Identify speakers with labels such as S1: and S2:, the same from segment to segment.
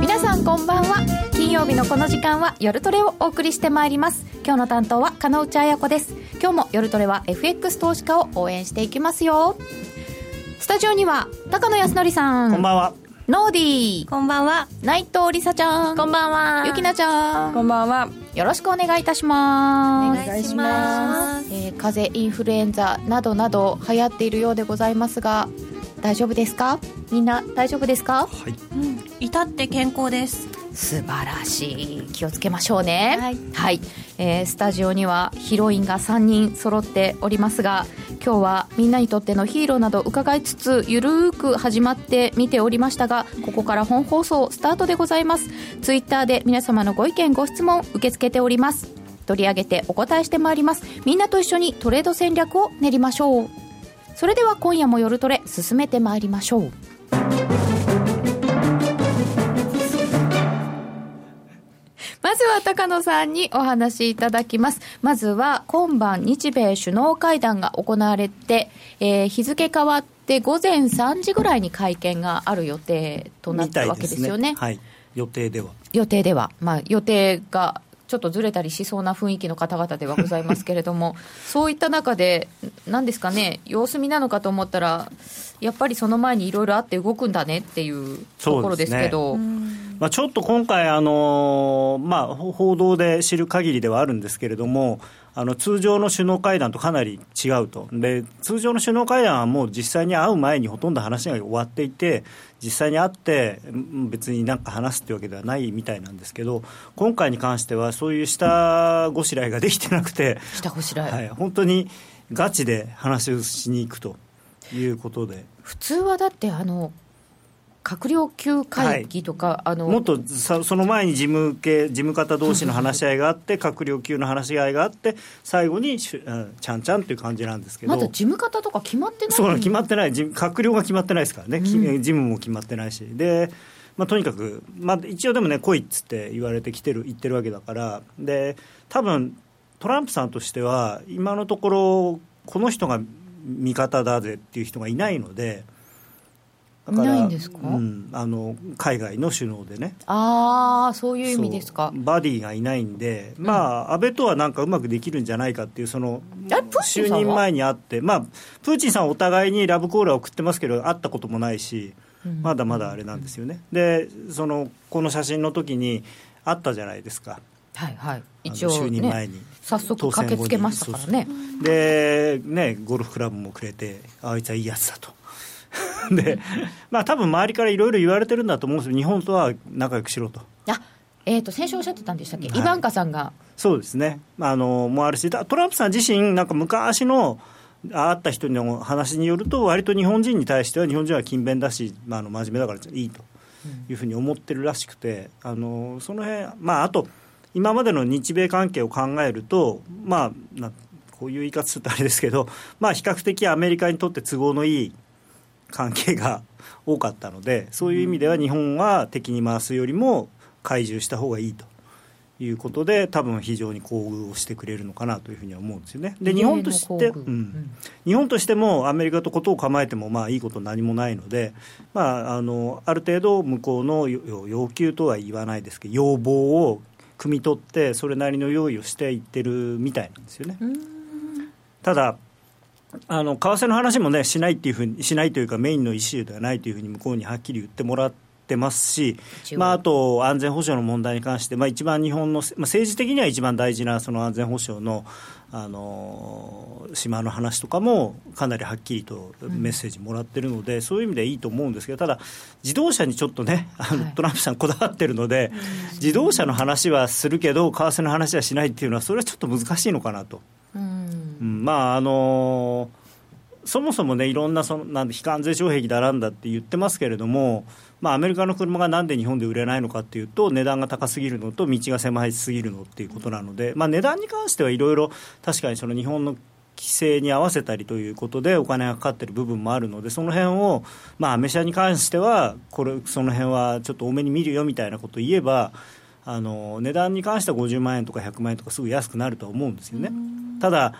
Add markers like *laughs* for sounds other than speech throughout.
S1: 皆さんこんばんは。金曜日のこの時間は夜トレをお送りしてまいります。今日の担当は金内彩子です。今日も夜トレは FX 投資家を応援していきますよ。スタジオには高野康則さん。
S2: こんばんは。
S1: ノーディー。
S3: こんばんは。
S1: 内藤梨沙ちゃん。
S3: こんばんは。
S1: ゆきなちゃん。
S3: こんばんは。
S1: よろしくお願いいたします。
S3: お願いします。
S1: えー風邪インフルエンザなどなど流行っているようでございますが大丈夫ですか？みんな大丈夫ですか？
S2: はい。
S3: うん。至って健康です。
S1: 素晴らしい。気をつけましょうね。
S3: はい。
S1: えースタジオにはヒロインが3人揃っておりますが今日はみんなにとってのヒーローなど伺いつつゆるーく始まって見ておりましたがここから本放送スタートでございます。ツイッターで皆様のご意見ご質問受け付けております。取り上げてお答えしてまいります。みんなと一緒にトレード戦略を練りましょうそれでは今夜も夜トレ進めてまいりましょう。まずは高野さんにお話しいただきます。まずは今晩日米首脳会談が行われて、えー日付変わって午前3時ぐらいに会見がある予定となったわけですよね。
S2: はい。予定では。
S1: 予定では、まあ、予定がちょっとずれたりしそうな雰囲気の方々ではございますけれども、*laughs* そういった中で、なんですかね、様子見なのかと思ったら、やっぱりその前にいろいろあって動くんだねっていうところですけど、
S2: まあ、ちょっと今回、あのまあ、ほ報道で知る限りではあるんですけれども、あの通常の首脳会談とかなり違うと。で、通常の首脳会談はもう実際に会う前にほとんど話が終わっていて、実際に会って、うん別になんか話すっていうわけではないみたいなんですけど、今回に関しては、そういう下ごしらえができてなくて、
S1: 下ごしらえ、
S2: はい、本当にガチで話をしに行くということで。
S1: 普通はだって、あの閣僚級会議とか、あの
S2: もっとさその前に事務系事務方同士の話し合いがあって、*laughs* 閣僚級の話し合いがあって、最後にしゅうんちゃんちゃんっていう感じなんですけど、
S1: まだ事務方とか決まってない？
S2: そう決まってない、事閣僚が決まってないですからね、き
S1: うん。
S2: 事務も決まってないし、でまあ、とにかく、まあ、一応でもね、来いっつって言われてきてる、言ってるわけだから、で多分トランプさんとしては、今のところ、この人が味方だぜっていう人がいないので。だから
S1: いないんですか？
S2: うん、あの海外の首脳でね、
S1: ああ、そういう意味ですか。
S2: バディがいないんで、まあ、安倍とはなんかうまくできるんじゃないかっていう、その就任前に会って、まあ、プーチンさんはお互いにラブコールは送ってますけど、会ったこともないし、
S1: うん。
S2: まだまだあれなんですよね、でそのこの写真の時に会ったじゃないですか、
S1: はいはい、一応、
S2: 就任前
S1: ね
S2: に、
S1: 早速駆けつけましたからね。
S2: でね、ゴルフクラブもくれて、あいつはいいやつだと。*laughs* で、まあ多分周りからいろいろ言われてるんだと思うんですよ、日本とは仲良くしろと。
S1: あえー、と先週おっしゃってたんでしたっけ、
S2: はい。
S1: イバンカさんが、
S2: そうですね、あのもあるし、だトランプさん自身、なんか昔の会った人の話によると、割と日本人に対しては、日本人は勤勉だし、まあ、あの真面目だからいいというふうに思ってるらしくて、あのその辺まああと、今までの日米関係を考えると、まあ、なこういう言い方するとあれですけど、まあ、比較的アメリカにとって都合のいい関係が多かったので、そういう意味では日本は敵に回すよりも懐柔した方がいいと。いうことで多分非常に厚遇をしてくれるのかなというふうには思うんですよね。で日本として、うん日本としてもアメリカとことを構えてもまあいいこと何もないので、まあ、あのある程度向こうの要要求とは言わないですけど要望を汲み取ってそれなりの用意をしていってるみたいなんですよね。ただあの為替の話もねしないっていうふうにしないというかメインのイシューではないというふうに向こうにはっきり言ってもらってますしまあ、あと安全保障の問題に関して、まあ、一番日本の、まあ、政治的には一番大事なその安全保障のあの島の話とかもかなりはっきりとメッセージもらってるので、そういう意味でいいと思うんですけどただ自動車にちょっとねあの、
S1: はい。
S2: トランプさんこだわってるので、自動車の話はするけど為替の話はしないっていうのはそれはちょっと難しいのかなと。
S1: うん
S2: うんまああのそもそもね、いろんなそのなんで非関税障壁だなんだって言ってますけれども、まあ、アメリカの車がなんで日本で売れないのかっていうと、値段が高すぎるのと、道が狭いすぎるのっていうことなので、まあ、値段に関してはいろいろ、確かにその日本の規制に合わせたりということで、お金がかかってる部分もあるので、その辺を、まあ、アメ車に関しては、これその辺はちょっと多めに見るよみたいなことを言えば、あの値段に関しては50万円とか100万円とかすぐ安くなるとは思うんですよね。ただ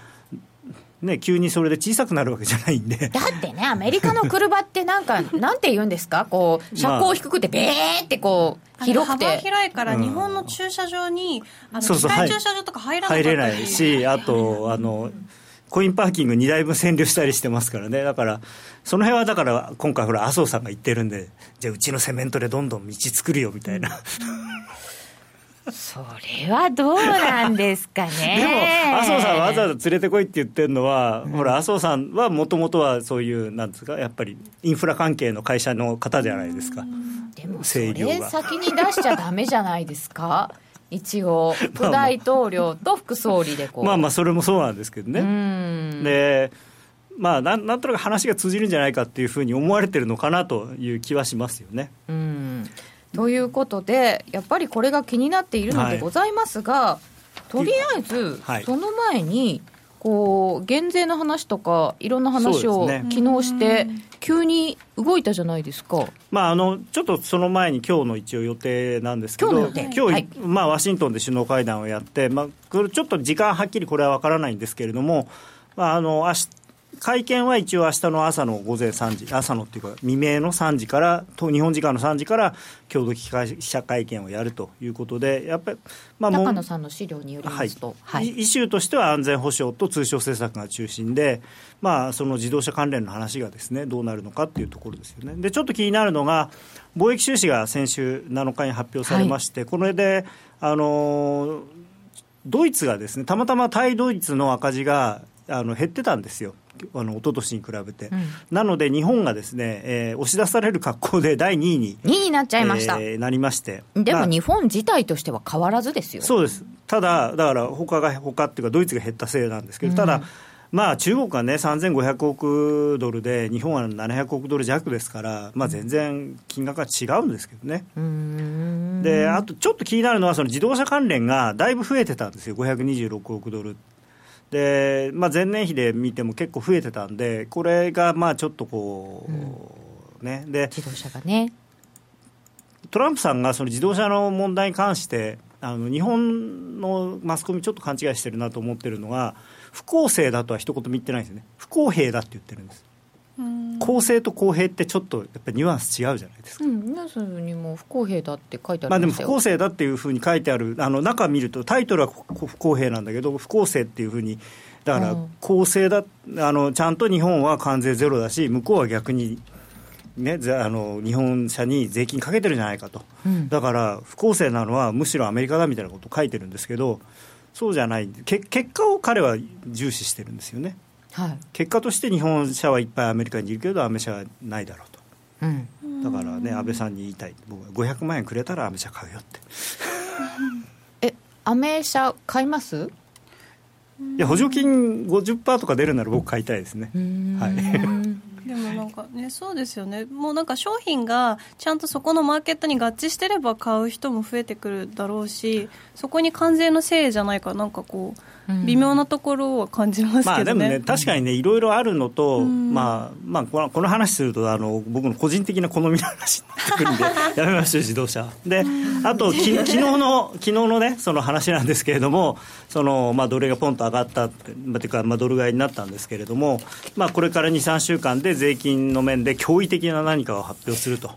S2: ね、急にそれで小さくなるわけじゃないんで。
S1: だってね、アメリカの車ってなんか、*laughs* なんて言うんですか、こう、車高低くて、べーってこう、広くて。
S3: 幅広いから、日本の駐車場に、あの、機械駐車場とか入らな
S2: 入れないし、あと、あの、コインパーキング2台分占領したりしてますからね、だから、その辺はだから、今回、ほら、麻生さんが言ってるんで、じゃあ、うちのセメントでどんどん道作るよみたいな。
S1: それはどうなんですかね。*laughs*
S2: でも、麻生さんわざわざ連れてこいって言ってるのは、うん、ほら、麻生さんはもともとはそういう、なんですか、やっぱりインフラ関係の会社の方じゃないですか。
S1: でも、それ先に出しちゃだめじゃないですか。一応、*laughs* 副大統領と副総理でこう。
S2: まあまあ、それもそうなんですけどね。で、まあなん、なんとなく話が通じるんじゃないかっていうふうに思われてるのかなという気はしますよね。
S1: うんということで、やっぱりこれが気になっているのでございますが、はい、とりあえず、その前に、こう減税の話とか、いろんな話を昨日して、急に動いたじゃないですか、
S2: まあ、あのちょっとその前に今日の一応予定なんですけど、今日、はい、まあ、ワシントンで首脳会談をやって、まあ、これちょっと時間はっきりこれは分からないんですけれども、まあ、あの明日会見は一応明日の朝の午前3時、朝のっていうか、未明の3時から、日本時間の3時から、共同記者会見をやるということで、やっぱり、
S1: まあ、高野さんの資料によりますと、
S2: はい、イシューとしては安全保障と通商政策が中心で、まあ、その自動車関連の話がですねどうなるのかっていうところですよね。でちょっと気になるのが貿易収支が先週7日に発表されまして、はい、これであのドイツがですねたまたま対ドイツの赤字があの減ってたんですよ。あの一昨年に比べて、うん、なので日本がですね、えー、押し出される格好で第2位に
S1: 2位になっちゃいました、
S2: えー、なりまして。
S1: でも日本自体としては変わらずですよ。
S2: そうです。ただだから他が他っていうかドイツが減ったせいなんですけど、ただまあ、中国がね、3500億ドルで、日本は700億ドル弱ですから、まあ、全然金額が違うんですけどね。で、あとちょっと気になるのは、その自動車関連がだいぶ増えてたんですよ、526億ドルで、まあ、前年比で見ても結構増えてたんで、これがまあちょっとこう、うん、ね、で
S1: 自動車がね。
S2: トランプさんがその自動車の問題に関して、あの日本のマスコミ、ちょっと勘違いしてるなと思ってるのが、不公正だとは一言も言ってないんですね、不公平だって言ってるんです。公正と公平ってちょっとやっぱりニュアンス違うじゃないですか。う
S1: ん、ニュアンスにも不公平だって書いてある
S2: まあでも不公正だっていうふうに書いてあるあの中見るとタイトルは不公平なんだけど不公正っていうふうにだから公正だあのちゃんと日本は関税ゼロだし向こうは逆に。ね、あの日本車に税金かけてるんじゃないかと、うん、だから不公正なのはむしろアメリカだみたいなことを書いてるんですけどそうじゃないけ結果を彼は重視してるんですよね。はい、結果として日本車はいっぱいアメリカにいるけどアメ車はないだろうと、うん、だからね安倍さんに言いたい。僕は500万円くれたらアメ車買うよって。*laughs*
S1: えアメ車買います？
S2: いや補助金50%とか出るなら僕買いたいですね。はい。*laughs*
S3: でもなんかね、そうですよね、もうなんか商品がちゃんとそこのマーケットに合致してれば買う人も増えてくるだろうし、そこに関税のせいじゃないか、なんかこう。微妙なところは感じますけど、ね、まあ、でもね、
S2: 確かにね、いろいろあるのと、まあまあ、この話するとあの、僕の個人的な好みの話になってくるんで、*laughs* やめましょう、自動車。で、あとき、昨日の昨日のね、その話なんですけれども、そのまあ、ドルがポンと上がったって、まあ、いうか、まあ、ドル買いになったんですけれども、まあ、これから2、3週間で税金の面で驚異的な何かを発表すると。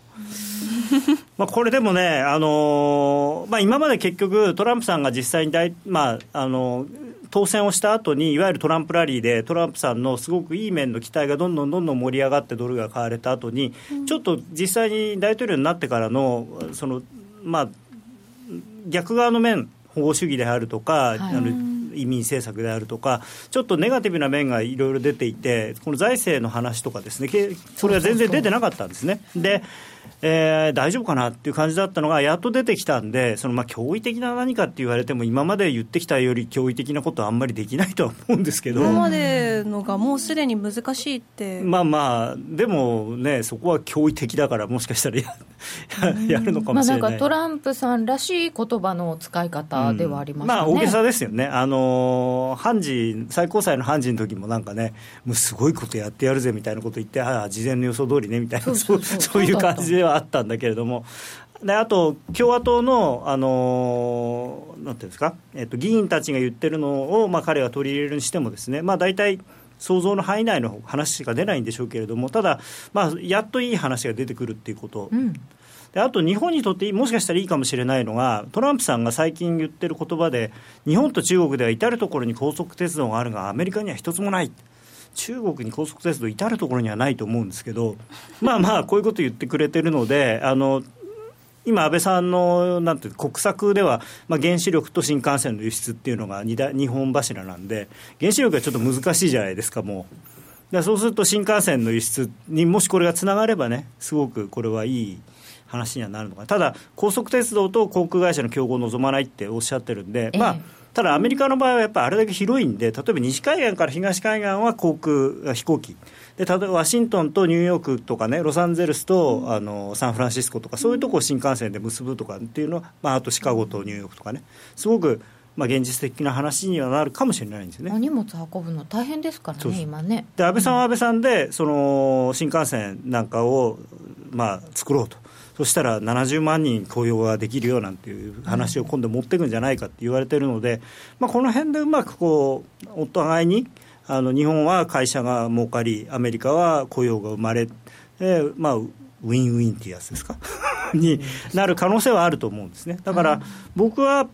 S2: *laughs* まあこれでもね、あのー、まあ、今まで結局、トランプさんが実際に大、まああのー当選をした後にいわゆるトランプラリーでトランプさんのすごくいい面の期待がどんどんどんどん盛り上がってドルが買われた後に、うん、ちょっと実際に大統領になってからのその、まあ、逆側の面保護主義であるとか、はい、あの移民政策であるとか、ちょっとネガティブな面がいろいろ出ていて、この財政の話とかですね、それは全然出てなかったんですね。でえー、大丈夫かなっていう感じだったのが、やっと出てきたんで、そのまあ驚異的な何かって言われても、今まで言ってきたより驚異的なことはあんまりできないとは思うんですけど、
S3: 今までのがもうすでに難しいって。
S2: まあまあ、でもね、そこは驚異的だから、もしかしたらややるのかもしれない、まあ、なんか
S1: トランプさんらしい言葉の使い方ではあります、ね。うん、
S2: まあ、大げさですよね、あの判事、最高裁の判事の時もなんかね、もうすごいことやってやるぜみたいなこと言って、ああ、事前の予想通りねみたいな、そういう感じではあったんだけれども、であと、共和党の、あのなんていうんですか、えっと、議員たちが言ってるのを、まあ、彼が取り入れるにしてもですね、まあ、大体、想像の範囲内の話しか出ないんでしょうけれども、ただ、まあ、やっといい話が出てくるっていうこと。うんであと日本にとってもしかしたらいいかもしれないのがトランプさんが最近言ってる言葉で日本と中国では至る所に高速鉄道があるがアメリカには一つもない中国に高速鉄道至る所にはないと思うんですけどまあまあこういうこと言ってくれてるのであの今、安倍さんのなんて国策では、まあ、原子力と新幹線の輸出っていうのが 2, 本柱なんで、原子力はちょっと難しいじゃないですか、もう。だそうすると新幹線の輸出にもしこれがつながればね、すごくこれはいい話にはなるのかな、ただ、高速鉄道と航空会社の競合を望まないっておっしゃってるんで、まあ、ただアメリカの場合はやっぱりあれだけ広いんで、例えば西海岸から東海岸は航空、飛行機。で例えばワシントンとニューヨークとかね、ロサンゼルスとあのサンフランシスコとか、そういうとこを新幹線で結ぶとかっていうのは、まあ、あとシカゴとニューヨークとかね、すごくまあ、現実的な話にはなるかもしれないんですよね。
S1: 荷物運ぶの大変ですからね、今ね。
S2: で安倍さんは安倍さんで、その新幹線なんかを、まあ、作ろうと。そしたら70万人雇用ができるよなんていう話を今度持っていくんじゃないかって言われてるので、まあ、この辺でうまくこうお互いにあの日本は会社が儲かりアメリカは雇用が生まれ、えー、まあウィンウィンっていうやつですか？*laughs* になる可能性はあると思うんですね。だから僕は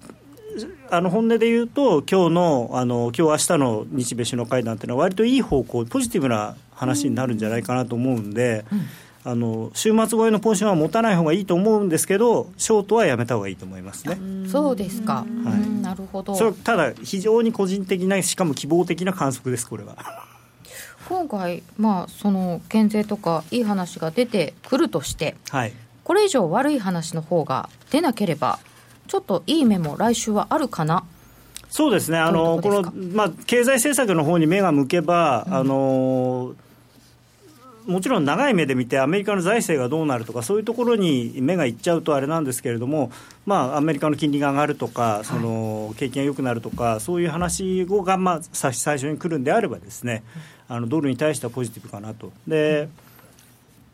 S2: あの本音で言うと今日のあの今日明日の日米首脳会談っていうのは割といい方向ポジティブな話になるんじゃないかなと思うんで、うん。あの週末超えのポジションは持たない方がいいと思うんですけど、ショートはやめた方がいいと思いますね。
S1: そうですか、はい、なるほど。
S2: それただ、非常に個人的な、しかも希望的な観測です、これは。*laughs*
S1: 今回、まあ、その減税とか、いい話が出てくるとして、はい、これ以上悪い話の方が出なければ、ちょっといい目も来週はあるかな？
S2: そうですね、あのこのまあ、経済政策の方に目が向けば、うん、あのもちろん長い目で見て、アメリカの財政がどうなるとか、そういうところに目がいっちゃうとあれなんですけれども、まあ、アメリカの金利が上がるとか、その景気が良くなるとか、そういう話が、まあ、最初に来るんであればですね、あのドルに対してはポジティブかなと。で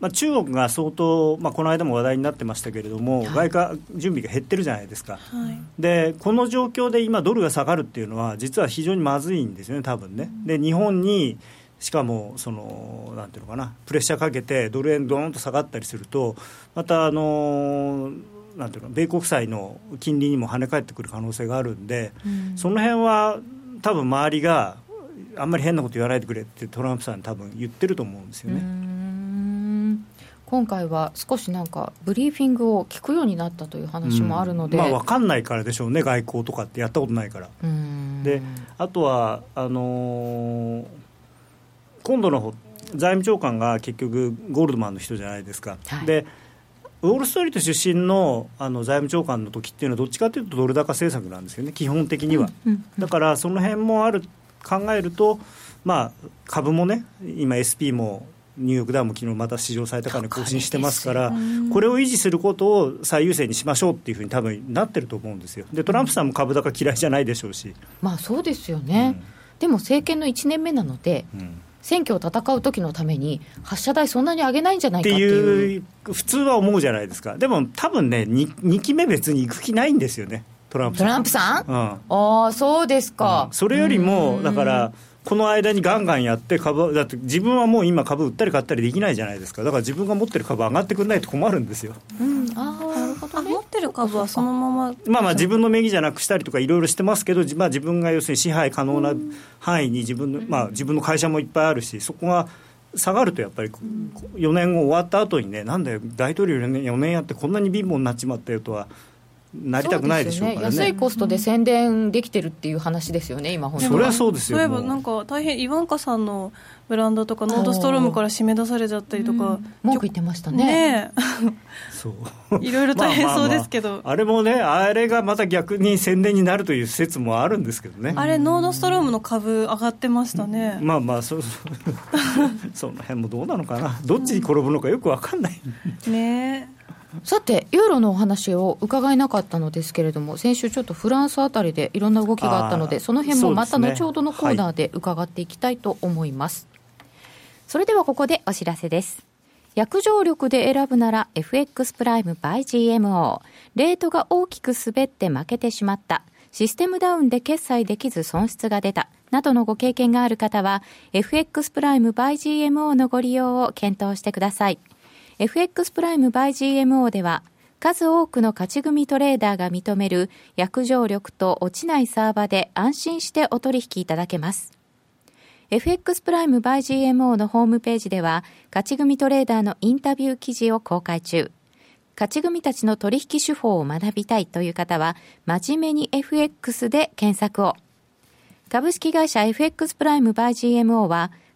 S2: まあ、中国が相当、まあ、この間も話題になってましたけれども、外貨準備が減ってるじゃないですか、はい、でこの状況で今、ドルが下がるっていうのは、実は非常にまずいんですよね、多分ね。で日本にしかもそのなんていうのかなプレッシャーかけてドル円どーんと下がったりするとまたあのなんていうの米国債の金利にも跳ね返ってくる可能性があるんで、うん、その辺は多分周りがあんまり変なこと言わないでくれってトランプさん多分言ってると思うんですよね。
S1: 今回は少しなんかブリーフィングを聞くようになったという話もあるので、
S2: うん、まあ、分かんないからでしょうね、外交とかってやったことないから。であとはあのー今度の財務長官が結局、ゴールドマンの人じゃないですか。はい、でウォール・ストリート出身のあの財務長官の時っていうのは、どっちかというとドル高政策なんですよね、基本的には。だから、その辺もある考えると、まあ、株もね、今、SP もニューヨークダウも昨日また史上最高値更新してますから、これを維持することを最優先にしましょうっていうふうに多分なってると思うんですよ。で、トランプさんも株高嫌いじゃないでしょうし。
S1: まあそうですよね。うん、でも政権の1年目なので、うん選挙を戦う時のために、発射台そんなに上げないんじゃないかっていう。
S2: 普通は思うじゃないですか。でも多分ね2、2期目別に行く気ないんですよね。トランプ
S1: さん。トランプさん、うん、ああ、そうですか、
S2: うん、それよりも、だから、この間にガンガンやって株、だって自分はもう今、株売ったり買ったりできないじゃないですか、だから自分が持ってる株上がってくれないと困るんですよ。
S1: うん、あなるほど、ね、
S3: 持ってる株はそのまま。
S2: まあまあ自分の名義じゃなくしたりとかいろいろしてますけど、まあ、自分が要するに支配可能な範囲に自分の、まあ、自分の会社もいっぱいあるし、そこが下がるとやっぱり4年後終わった後にね、なんで大統領4年やってこんなに貧乏になっちまったよとは。なりたくないでしょうからね、
S1: ね、安いコストで宣伝できてるっていう話ですよね、今、本
S2: 当それはそうですよ
S3: そういえばなんか大変、イワンカさんのブランドとか、ノードストロームから締め出されちゃったりとか、
S1: 文句言ってましたね。
S3: ねそう。いろいろ大変そうですけど、まあ
S2: まあまあ、あれもね、あれがまた逆に宣伝になるという説もあるんですけどね。
S3: あれ、ノードストロームの株、上がってましたね。
S2: まあまあ、そ *laughs* その辺もどうなのかな、どっちに転ぶのかよく分かんない。
S3: ね
S1: さて、ユーロのお話を伺えなかったのですけれども、先週、ちょっとフランスあたりでいろんな動きがあったので、その辺もまた後ほどのコーナーで伺っていきたいと思います。そ、ねはい、それではここでお知らせです。約定力で選ぶなら FX プライム by GMO。レートが大きく滑って負けてしまった。システムダウンで決済できず損失が出た。などのご経験がある方は、FX プライム by GMO のご利用を検討してください。FX プライム by GMO では、数多くの勝ち組トレーダーが認める約定力と落ちないサーバで安心してお取引いただけます。FX プライム by GMO のホームページでは、勝ち組トレーダーのインタビュー記事を公開中。勝ち組たちの取引手法を学びたいという方は、真面目に FX で検索を。株式会社 FX プライムバイ GMO は、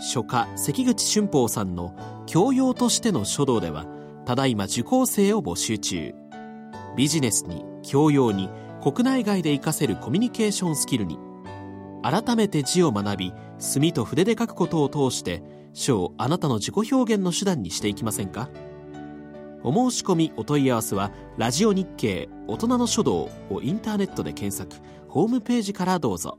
S4: 書家関口俊宝さんの教養としての書道では、ただいま受講生を募集中。ビジネスに、教養に、国内外で活かせるコミュニケーションスキルに、改めて字を学び墨と筆で書くことを通して書をあなたの自己表現の手段にしていきませんか？お申し込みお問い合わせは「ラジオ日経大人の書道」をインターネットで検索ホームページからどうぞ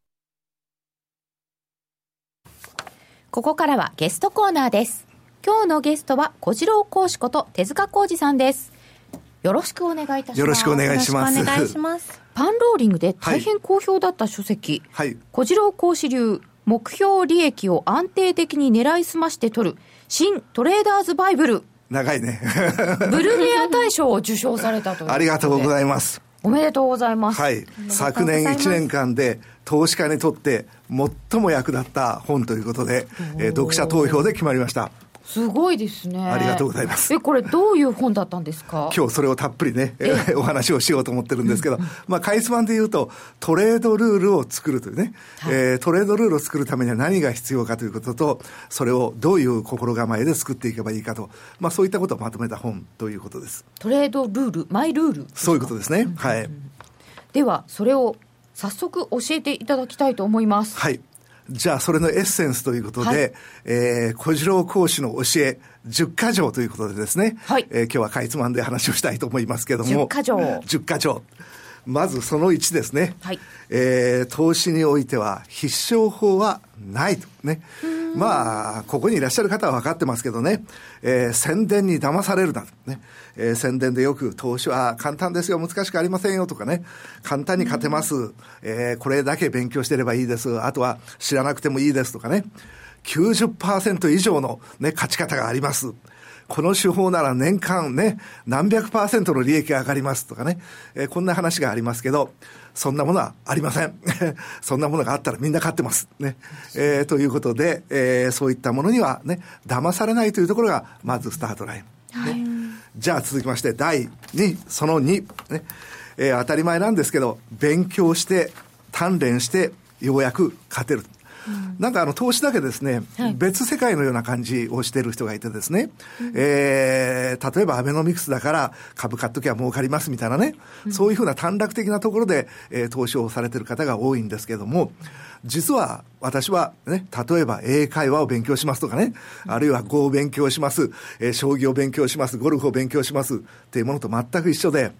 S1: ここからはゲストコーナーです。今日のゲストは小次郎講師こと手塚浩二さんです。よろしくお願いいたします。
S5: よろしくお願いします。
S3: お願いします。
S1: パンローリングで大変好評だった書籍、はい、小次郎講師流目標利益を安定的に狙いすまして取る新トレーダーズバイブル。
S5: 長いね。*laughs*
S1: ブルメア大賞を受賞されたという
S5: ありがとうございます。
S1: おめでとうございます、
S5: はい、昨年1年間で投資家にとって最も役立った本ということで、えー、読者投票で決まりました
S1: すごいですね。
S5: ありがとうございます。
S1: え、これどういう本だったんですか？
S5: 今日それをたっぷりね、お話をしようと思ってるんですけど、まあ、かいつまんで言うと、トレードルールを作るというね、はい、えー、トレードルールを作るためには何が必要かということと、それをどういう心構えで作っていけばいいかと、まあ、そういったことをまとめた本ということです。
S1: トレードルール、マイルール
S5: そういうことですね。はい。
S1: では、それを早速教えていただきたいと思います。
S5: はい。じゃあ、それのエッセンスということで、はい、えー、小次郎講師の教え、10か条ということでですね、はい、えー、今日はかいつまんで話をしたいと思いますけども、
S1: 10か条。
S5: 10か条。まずその1ですね、はい、えー、投資においては必勝法はないと。ね。まあ、ここにいらっしゃる方は分かってますけどね、えー、宣伝に騙されるな、ね、えー、宣伝でよく投資は簡単ですよ、難しくありませんよとかね、簡単に勝てます、えー、これだけ勉強してればいいです、あとは知らなくてもいいですとかね、90%以上の、ね、勝ち方があります。この手法なら年間ね、何百パーセントの利益が上がりますとかね、えー、こんな話がありますけど、そんなものはありません。*laughs* そんなものがあったらみんな勝ってます。ね。えー、ということで、えー、そういったものにはね、騙されないというところが、まずスタートライン。ね、はい、じゃあ続きまして、第2、その2。ね。えー、当たり前なんですけど、勉強して、鍛錬して、ようやく勝てる。なんかあの投資だけですね、はい、別世界のような感じをしている人がいてですね、うん、えー、例えばアベノミクスだから株買っときゃ儲かりますみたいなね、うん、そういうふうな短絡的なところで、えー、投資をされている方が多いんですけれども、実は私はね、例えば英会話を勉強しますとかね、あるいは語を勉強します、えー、将棋を勉強します、ゴルフを勉強しますっていうものと全く一緒で、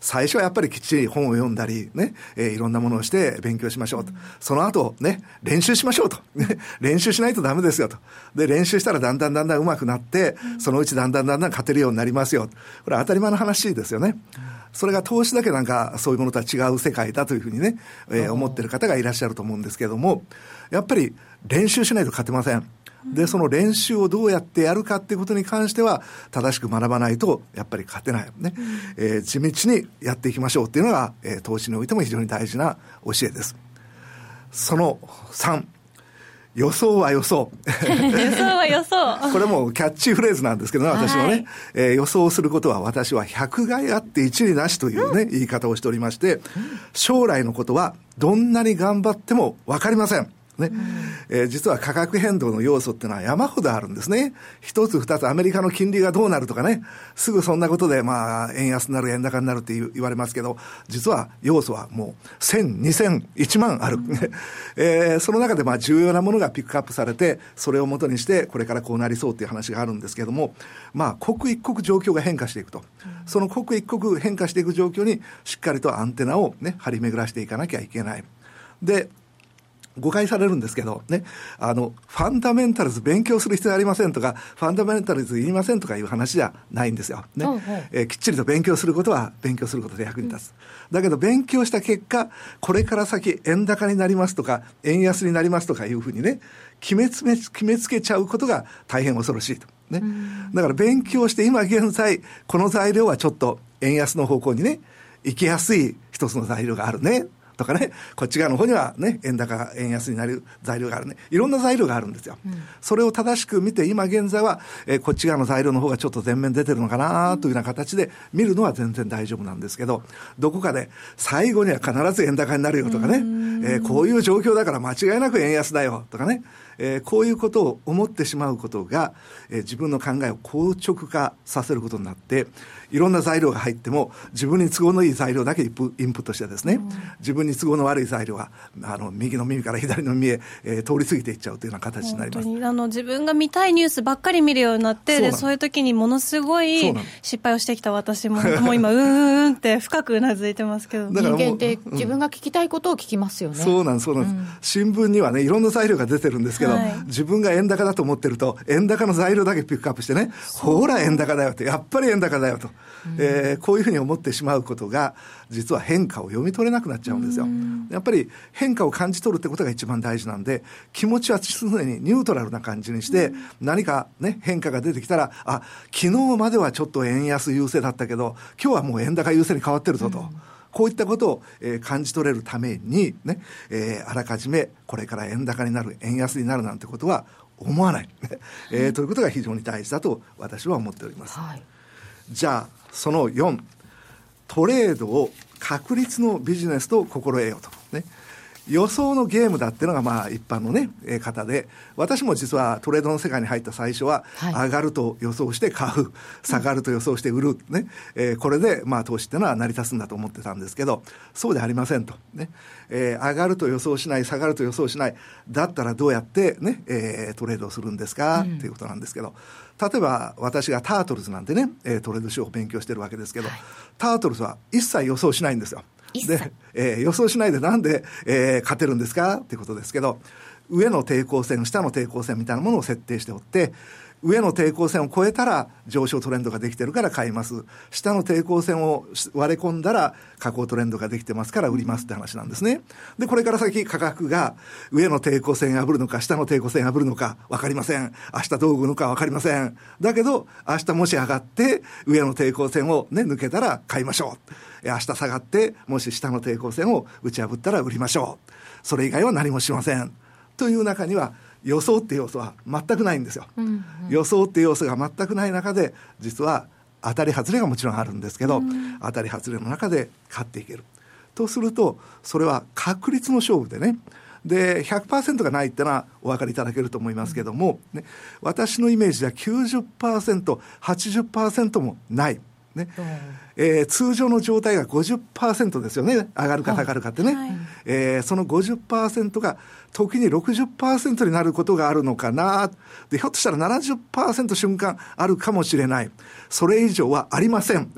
S5: 最初はやっぱりきっちり本を読んだり、ね、えー、いろんなものをして勉強しましょうと。その後、ね、練習しましょうと。*laughs* ね、練習しないとダメですよと。で、練習したらだんだんだんだん上手くなって、そのうちだんだんだんだん勝てるようになりますよ。これ当たり前の話ですよね。それが投資だけなんかそういうものとは違う世界だというふうにね、えー、思ってる方がいらっしゃると思うんですけれども、やっぱり練習しないと勝てません。で、その練習をどうやってやるかっていうことに関しては、正しく学ばないと、やっぱり勝てないね。うん、えー、地道にやっていきましょうっていうのが、えー、投資においても非常に大事な教えです。その3、予想は予想。*laughs*
S3: 予想は予想。*laughs*
S5: これもキャッチフレーズなんですけどね、私もね。はい、えー、予想することは私は百害あって一理なしというね、うん、言い方をしておりまして、将来のことはどんなに頑張ってもわかりません。ね、うん、えー、実は価格変動の要素っていうのは山ほどあるんですね。一つ二つアメリカの金利がどうなるとかね、すぐそんなことでまあ円安になる円高になるって言われますけど、実は要素はもう千、二千、一万ある。うん、*laughs* えー、その中でまあ重要なものがピックアップされて、それをもとにしてこれからこうなりそうっていう話があるんですけども、まあ刻一刻状況が変化していくと。その刻一刻変化していく状況にしっかりとアンテナをね、張り巡らしていかなきゃいけない。で、誤解されるんですけど、ね、あの、ファンダメンタルズ勉強する必要ありませんとか、ファンダメンタルズいりませんとかいう話じゃないんですよ。ね。えー、きっちりと勉強することは勉強することで役に立つ。うん、だけど勉強した結果、これから先円高になりますとか、円安になりますとかいうふうにね、決めつめ、決めつけちゃうことが大変恐ろしいと。ね。だから勉強して今現在、この材料はちょっと円安の方向にね、行きやすい一つの材料があるね。とかね、こっち側の方にはね、円高、円安になる材料があるね。いろんな材料があるんですよ。うん、それを正しく見て、今現在は、えー、こっち側の材料の方がちょっと前面出てるのかなというような形で見るのは全然大丈夫なんですけど、どこかで最後には必ず円高になるよとかね、えー、こういう状況だから間違いなく円安だよとかね、えー、こういうことを思ってしまうことが、えー、自分の考えを硬直化させることになって、いろんな材料が入っても、自分に都合のいい材料だけインプットしてですね、うん、自分に都合の悪い材料は、あの、右の耳から左の耳へ、えー、通り過ぎていっちゃうというような形になります。
S3: あの、自分が見たいニュースばっかり見るようになって、で、そういう時にものすごい失敗をしてきた私も、もう今、うーんって深くうなずいてますけど。
S1: 人間って自分が聞きたいことを聞きますよね。
S5: そうなんです、そうなんです。新聞にはね、いろんな材料が出てるんですけど、はい、自分が円高だと思ってると、円高の材料だけピックアップしてね、ほら円高だよって、やっぱり円高だよと。えー、こういうふうに思ってしまうことが実は変化を読み取れなくなっちゃうんですよ。やっぱり変化を感じ取るってことが一番大事なんで気持ちは常にニュートラルな感じにして何かね変化が出てきたらあ昨日まではちょっと円安優勢だったけど今日はもう円高優勢に変わってるぞと。こういったことを、えー、感じ取れるためにね、えー、あらかじめこれから円高になる、円安になるなんてことは思わない、えー、ということが非常に大事だと私は思っております。はい、じゃあその4トレードを確率のビジネスと心得ようと。ね予想のゲームだっていうのがまあ一般のね、えー、方で、私も実はトレードの世界に入った最初は、上がると予想して買う、下がると予想して売る、ね、えー、これでまあ投資っていうのは成り立つんだと思ってたんですけど、そうでありませんと。ね、えー、上がると予想しない、下がると予想しない、だったらどうやってね、えー、トレードをするんですか、うん、っていうことなんですけど、例えば私がタートルズなんてね、えー、トレード手法を勉強してるわけですけど、はい、タートルズは一切予想しないんですよ。で、えー、予想しないでなんで、えー、勝てるんですかっていうことですけど、上の抵抗線、下の抵抗線みたいなものを設定しておって、上の抵抗線を越えたら上昇トレンドができてるから買います。下の抵抗線を割れ込んだら下降トレンドができてますから売りますって話なんですね。で、これから先価格が上の抵抗線破るのか下の抵抗線破るのか分かりません。明日どう動くのか分かりません。だけど明日もし上がって上の抵抗線をね抜けたら買いましょう。明日下がってもし下の抵抗線を打ち破ったら売りましょう。それ以外は何もしません。という中には予想っていう要素は全くないんですよ、うんうん、予想っていう要素が全くない中で実は当たり外れがもちろんあるんですけど、うん、当たり外れの中で勝っていける。とするとそれは確率の勝負でね。で100%がないってのはお分かりいただけると思いますけども、ね、私のイメージでは 90%80% もないね、えー、通常の状態が50%ですよね。上がるか下がるかってね、はい、えー、その50%が時に60%になることがあるのかな。でひょっとしたら70%瞬間あるかもしれない。それ以上はありません。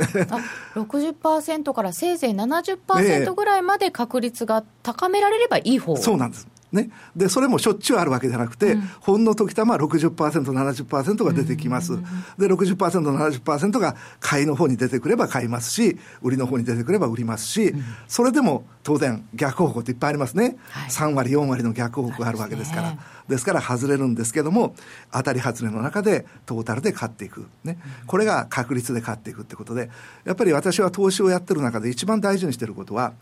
S1: 60% *laughs* からせいぜい70%ぐらいまで確率が高められればいい方、
S5: そうなんですね、でそれもしょっちゅうあるわけじゃなくて、うん、ほんの時たま 60%70% が出てきます、うん、で 60%70% が買いの方に出てくれば買いますし売りの方に出てくれば売りますし、うん、それでも当然逆方向っていっぱいありますね、はい、3割4割の逆方向があるわけですから、ですから外れるんですけども当たり外れの中でトータルで勝っていく、ね、これが確率で勝っていくってことでやっぱり私は投資をやってる中で一番大事にしてることは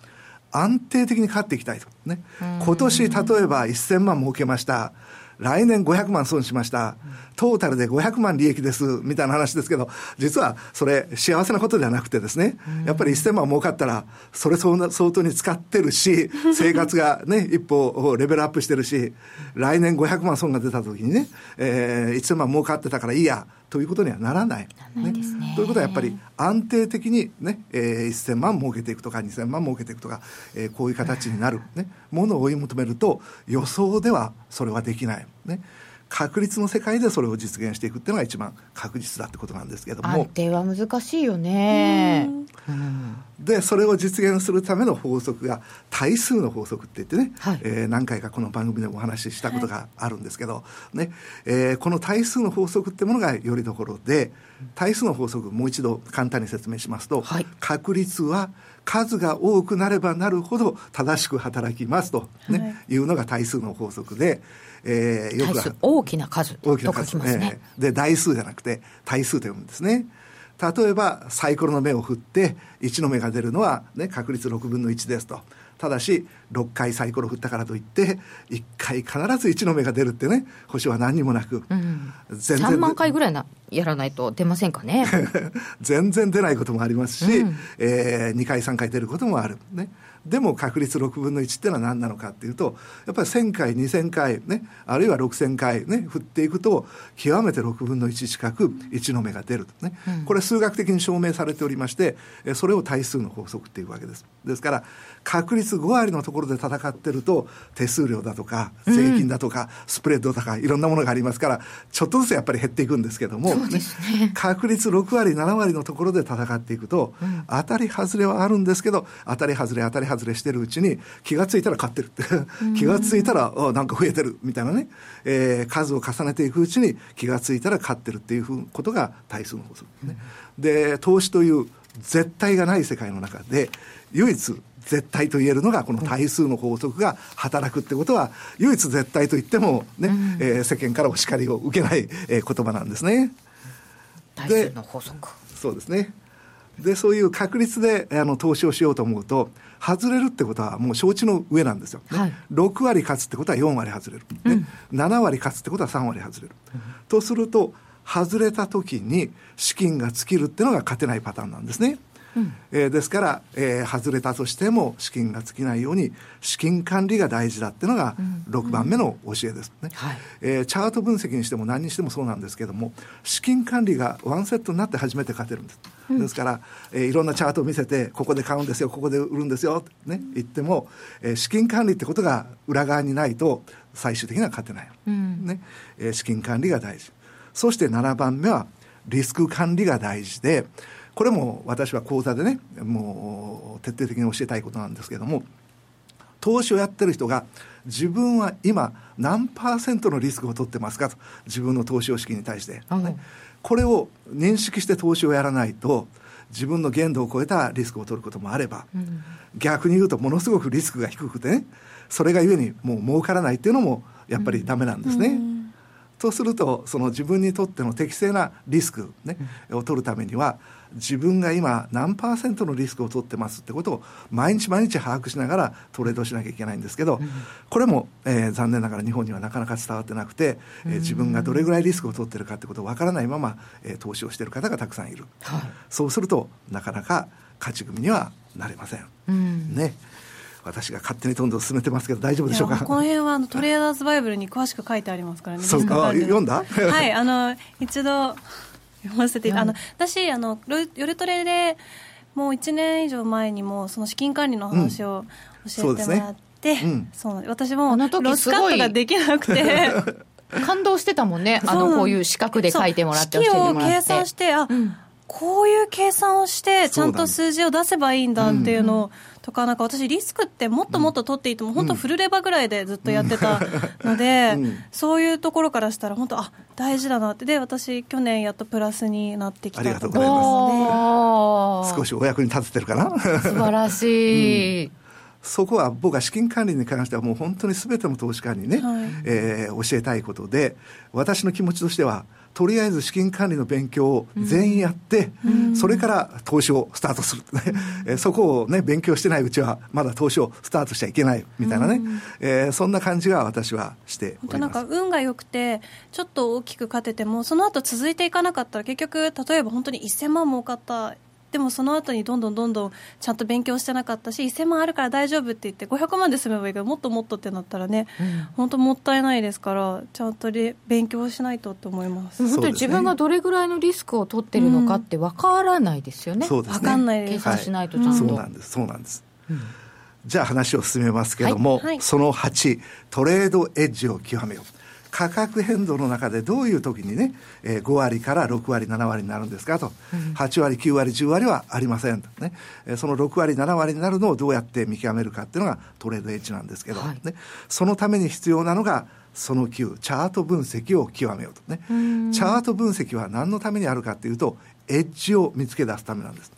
S5: 安定的に勝っていきたいと。ね。今年例えば1000万儲けました。来年500万損しました。トータルで500万利益です、みたいな話ですけど、実はそれ幸せなことではなくてですね、やっぱり1000万儲かったら、それ相当に使ってるし、生活がね、一歩レベルアップしてるし、来年500万損が出た時にね、えー、1000万儲かってたからいいや、ということにはなら
S1: ない。ね。ね。
S5: ということはやっぱり安定的にね、えー、1000万儲けていくとか2000万儲けていくとか、えー、こういう形になる、ね、ものを追い求めると予想ではそれはできない。ね確率の世界でそれを実現していくっていうのが一番確実だってことなんですけども。
S1: 安定は難しいよね、
S5: うん、でそれを実現するための法則が対数の法則って言ってね、はい、えー、何回かこの番組でもお話ししたことがあるんですけど、はい、ねえー、この対数の法則ってものがよりどころで対数の法則もう一度簡単に説明しますと、はい、確率は数が多くなればなるほど正しく働きますとね、はい、いうのが対数の法則で、
S1: えー、よく大きな数大きな数、ね。
S5: えー、で台数じゃなくて対数と読むんですね。例えばサイコロの目を振って1の目が出るのは、ね、確率6分の1ですと。ただし6回サイコロ振ったからといって1回必ず1の目が出るってね星は何にもなく、
S1: うん、全然3万回ぐらいなやらないと出ませんかね。*laughs*
S5: 全然出ないこともありますし、うん、えー、2回3回出ることもある。ね。でも確率6分の1っていうのは何なのかっていうとやっぱり1000回2000回ね。あるいは6000回ね。振っていくと極めて6分の1近く1の目が出ると。ね、うん、これ数学的に証明されておりましてそれを対数の法則っていうわけですですから確率5割のところで戦ってると手数料だとか税金だとか、スプレッドとかいろんなものがありますからちょっとずつやっぱり減っていくんですけども、
S1: ね。
S5: ね、確率6割7割のところで戦っていくと、うん、当たり外れはあるんですけど当たり外れ当たり外れしてるうちに気が付いたら勝ってるって気が付いたらなんか増えてるみたいなね、えー、数を重ねていくうちに気が付いたら勝ってるっていうふうことが対数の法則ね。で投資という絶対がない世界の中で唯一絶対と言えるのがこの対数の法則が働くってことは唯一絶対と言ってもね、うん、えー、世間からお叱りを受けない、えー、言葉なんですね。
S1: 対数の法則。
S5: そうですね。でそういう確率であの投資をしようと思うと外れるってことはもう承知の上なんですよ、ね。はい、6割勝つってことは4割外れる、ね。うん、7割勝つってことは3割外れる、うん、とすると外れた時に資金が尽きるっていうのが勝てないパターンなんですね。うん、えー、ですから、えー、外れたとしても資金が尽きないように資金管理が大事だっていうのが6番目の教えですね、うんはい、えー、チャート分析にしても何にしてもそうなんですけども資金管理がワンセットになって初めて勝てるんです、うん、ですから、えー、いろんなチャートを見せてここで買うんですよここで売るんですよね言っても、えー、資金管理ってことが裏側にないと最終的には勝てない、うん、ね。えー、資金管理が大事。そして7番目はリスク管理が大事でこれも私は講座でねもう徹底的に教えたいことなんですけども投資をやってる人が自分は今何パーセントのリスクを取ってますかと自分の投資を資金に対して、ね、これを認識して投資をやらないと自分の限度を超えたリスクを取ることもあれば、うん、逆に言うとものすごくリスクが低くてねそれがゆえにもう儲からないっていうのもやっぱりダメなんですね。うん。とするとその自分にとっての適正なリスク、ね、を取るためには自分が今何パーセントのリスクを取ってますってことを毎日毎日把握しながらトレードしなきゃいけないんですけど、これも、えー、残念ながら日本にはなかなか伝わってなくて、えー、自分がどれぐらいリスクを取ってるかってことをわからないまま、えー、投資をしている方がたくさんいる、はい、そうするとなかなか勝ち組にはなれません。うん、ね。私が勝手にどんどん進めてますけど大丈夫でしょうか？
S3: この辺はあのトレーダーズバイブルに詳しく書いてありますからねそう
S5: か。読んだ？
S3: はいあの一度読ませて、あの私あのヨルトレでもう1年以上前にもその資金管理の話を教えてもらって、うん、そう、ね。うん、私もロスカットができなくて。*laughs*
S1: 感動してたもんね。*laughs* あのこういう資格で書いてもらって
S3: 式を計算してあ、うん、こういう計算をしてちゃんと数字を出せばいいんだっていうのを、とか、なんか私、リスクってもっともっと取っていても、本当、フルレバぐらいでずっとやってたので、そういうところからしたら、本当、あ大事だなって、で、私、去年やっとプラスになってきたあ
S5: りがとうございます。少しお役に立ててるかな。
S1: 素晴らしい。
S5: そこは僕は資金管理に関してはもう本当にすべての投資家にね、はい、えー、教えたいことで私の気持ちとしてはとりあえず資金管理の勉強を全員やって、うん、それから投資をスタートする、ね、*laughs* そこを、ね、勉強してないうちはまだ投資をスタートしちゃいけないみたいなね、うん、えー、そんな感じが私はしております。
S3: なんか運が良くてちょっと大きく勝ててもその後続いていかなかったら結局例えば本当に1000万儲かったでもその後にどんどんどんどんちゃんと勉強してなかったし1000万あるから大丈夫って言って500万で済めばいいけどもっともっとってなったらね、うん、本当もったいないですからちゃんと勉強しないとと思います。
S1: 本当に自分がどれぐらいのリスクを取ってるのかって分からないですよね、
S5: うん、分
S3: かんない
S1: です。計算しないとちゃんと、はい、
S5: そうなんです。そうなんです、うん。じゃあ話を進めますけれども、はい。はい、その8トレードエッジを極めよう価格変動の中でどういう時にね、えー、5割から6割、7割になるんですかと、うん、8割、9割、10割はありませんと。ね、えー、その6割、7割になるのをどうやって見極めるかっていうのがトレードエッジなんですけど、はい、ね、そのために必要なのが、その9、チャート分析を極めようと。ね、チャート分析は何のためにあるかっていうと、エッジを見つけ出すためなんです。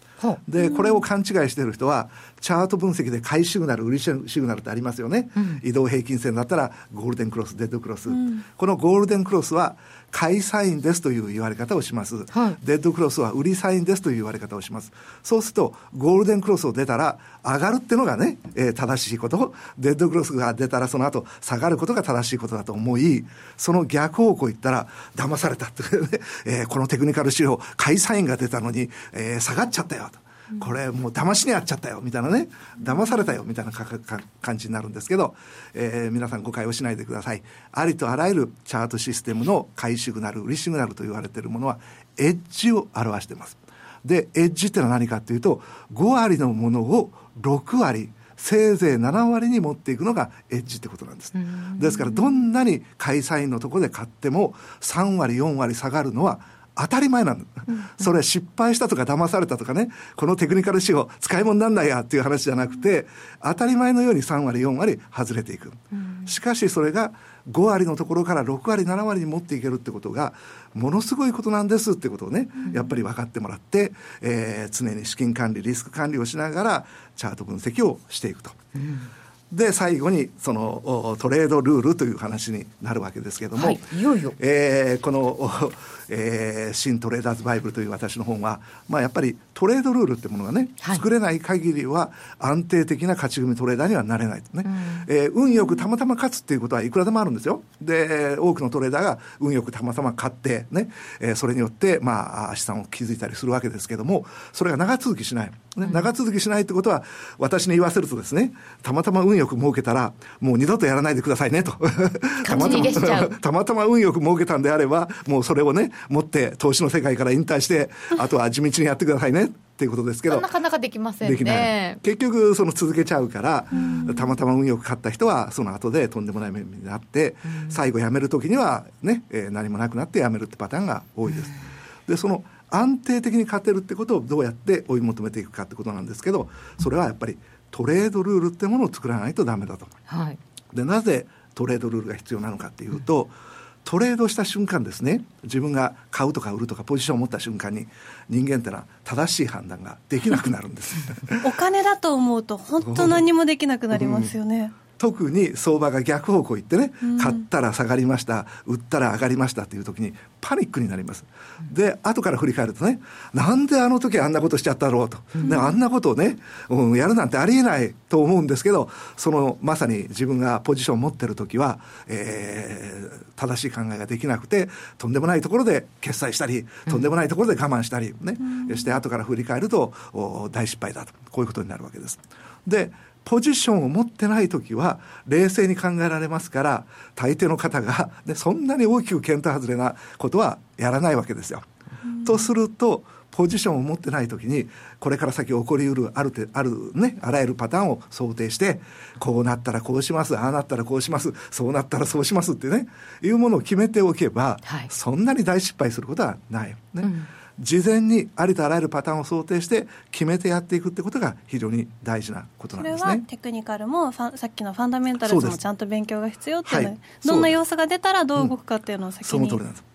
S5: でこれを勘違いしている人はチャート分析で買いシグナル売りシグナルってありますよね、うん、移動平均線だったらゴールデンクロスデッドクロス、うん、このゴールデンクロスは買いサインですという言われ方をします、はい、デッドクロスは売りサインですという言われ方をします。そうするとゴールデンクロスを出たら上がるっていうのがね、えー、正しいことデッドクロスが出たらその後下がることが正しいことだと思いその逆方向行ったら騙されたって、ねえー、このテクニカル資料買いサインが出たのに、えー、下がっちゃったよとこれもう騙しにあっちゃったよみたいなね。騙されたよみたいな感じになるんですけど、えー、皆さん誤解をしないでください。ありとあらゆるチャートシステムの買いシグナル売りシグナルと言われているものはエッジを表しています。でエッジってのは何かっていうと5割のものを6割せいぜい7割に持っていくのがエッジってことなんです。ですからどんなに買いサインのところで買っても3割4割下がるのは当たり前なんだ、うん、それ失敗したとか騙されたとかね。このテクニカル指標使い物になんないやっていう話じゃなくて当たり前のように3割4割外れていく、うん、しかしそれが5割のところから6割7割に持っていけるってことがものすごいことなんですってことをね、うん、やっぱり分かってもらって、えー、常に資金管理リスク管理をしながらチャート分析をしていくと。で最後にそのトレードルールという話になるわけですけれども、はい、
S1: いよいよ、
S5: えー、このえー、新トレーダーズバイブルという私の本は、まあ、やっぱりトレードルールってものがね、はい、作れない限りは安定的な勝ち組トレーダーにはなれないね、うん、えー、運よくたまたま勝つっていうことはいくらでもあるんですよ。で多くのトレーダーが運よくたまたま勝ってね、えー、それによって、まあ、資産を築いたりするわけですけどもそれが長続きしない、ね、長続きしないってことは私に言わせるとですねたまたま運よく儲けたらもう二度とやらないでくださいねと。*laughs* *laughs*
S1: たまたま
S5: たまたま運よく儲けたんであればもうそれをね持って投資の世界から引退して、あとは地道にやってくださいねっていうことですけど。
S1: なかなかできませんね。できない。
S5: 結局、その続けちゃうから、たまたま運よく勝った人は、その後でとんでもない目になって、最後辞めるときにはね、えー、何もなくなって辞めるってパターンが多いです。で、その安定的に勝てるってことをどうやって追い求めていくかってことなんですけど、それはやっぱりトレードルールってものを作らないとダメだと。はい、で、なぜトレードルールが必要なのかっていうと、うんトレードした瞬間ですね。自分が買うとか売るとかポジションを持った瞬間に人間ってのは正しい判断ができなくなるんです。*laughs*
S3: お金だと思うと本当何もできなくなりますよね、
S5: 特に相場が逆方向行ってね、買ったら下がりました、売ったら上がりましたっていう時に、パニックになります。で、後から振り返るとね、なんであの時あんなことしちゃったろうと、ね、あんなことをね、うん、やるなんてありえないと思うんですけど、そのまさに自分がポジションを持ってる時は、えー、正しい考えができなくて、とんでもないところで決済したり、とんでもないところで我慢したりね、うん、して後から振り返ると大失敗だと、こういうことになるわけです。でポジションを持ってない時は冷静に考えられますから大抵の方が、ね、そんなに大きく検討外れなことはやらないわけですよ。とするとポジションを持ってない時にこれから先起こりうるあるあるねあらゆるパターンを想定してこうなったらこうしますああなったらこうしますそうなったらそうしますってねいうものを決めておけば、はい、そんなに大失敗することはない。ね、うん事前にありとあらゆるパターンを想定して決めてやっていくってことが非常に大事なことなんですね。それは
S3: テクニカルもさっきのファンダメンタルズもちゃんと勉強が必要っていうのは、はい、どんな要素が出たらどう動くかっていうのを先に、
S5: うん、その通りなんです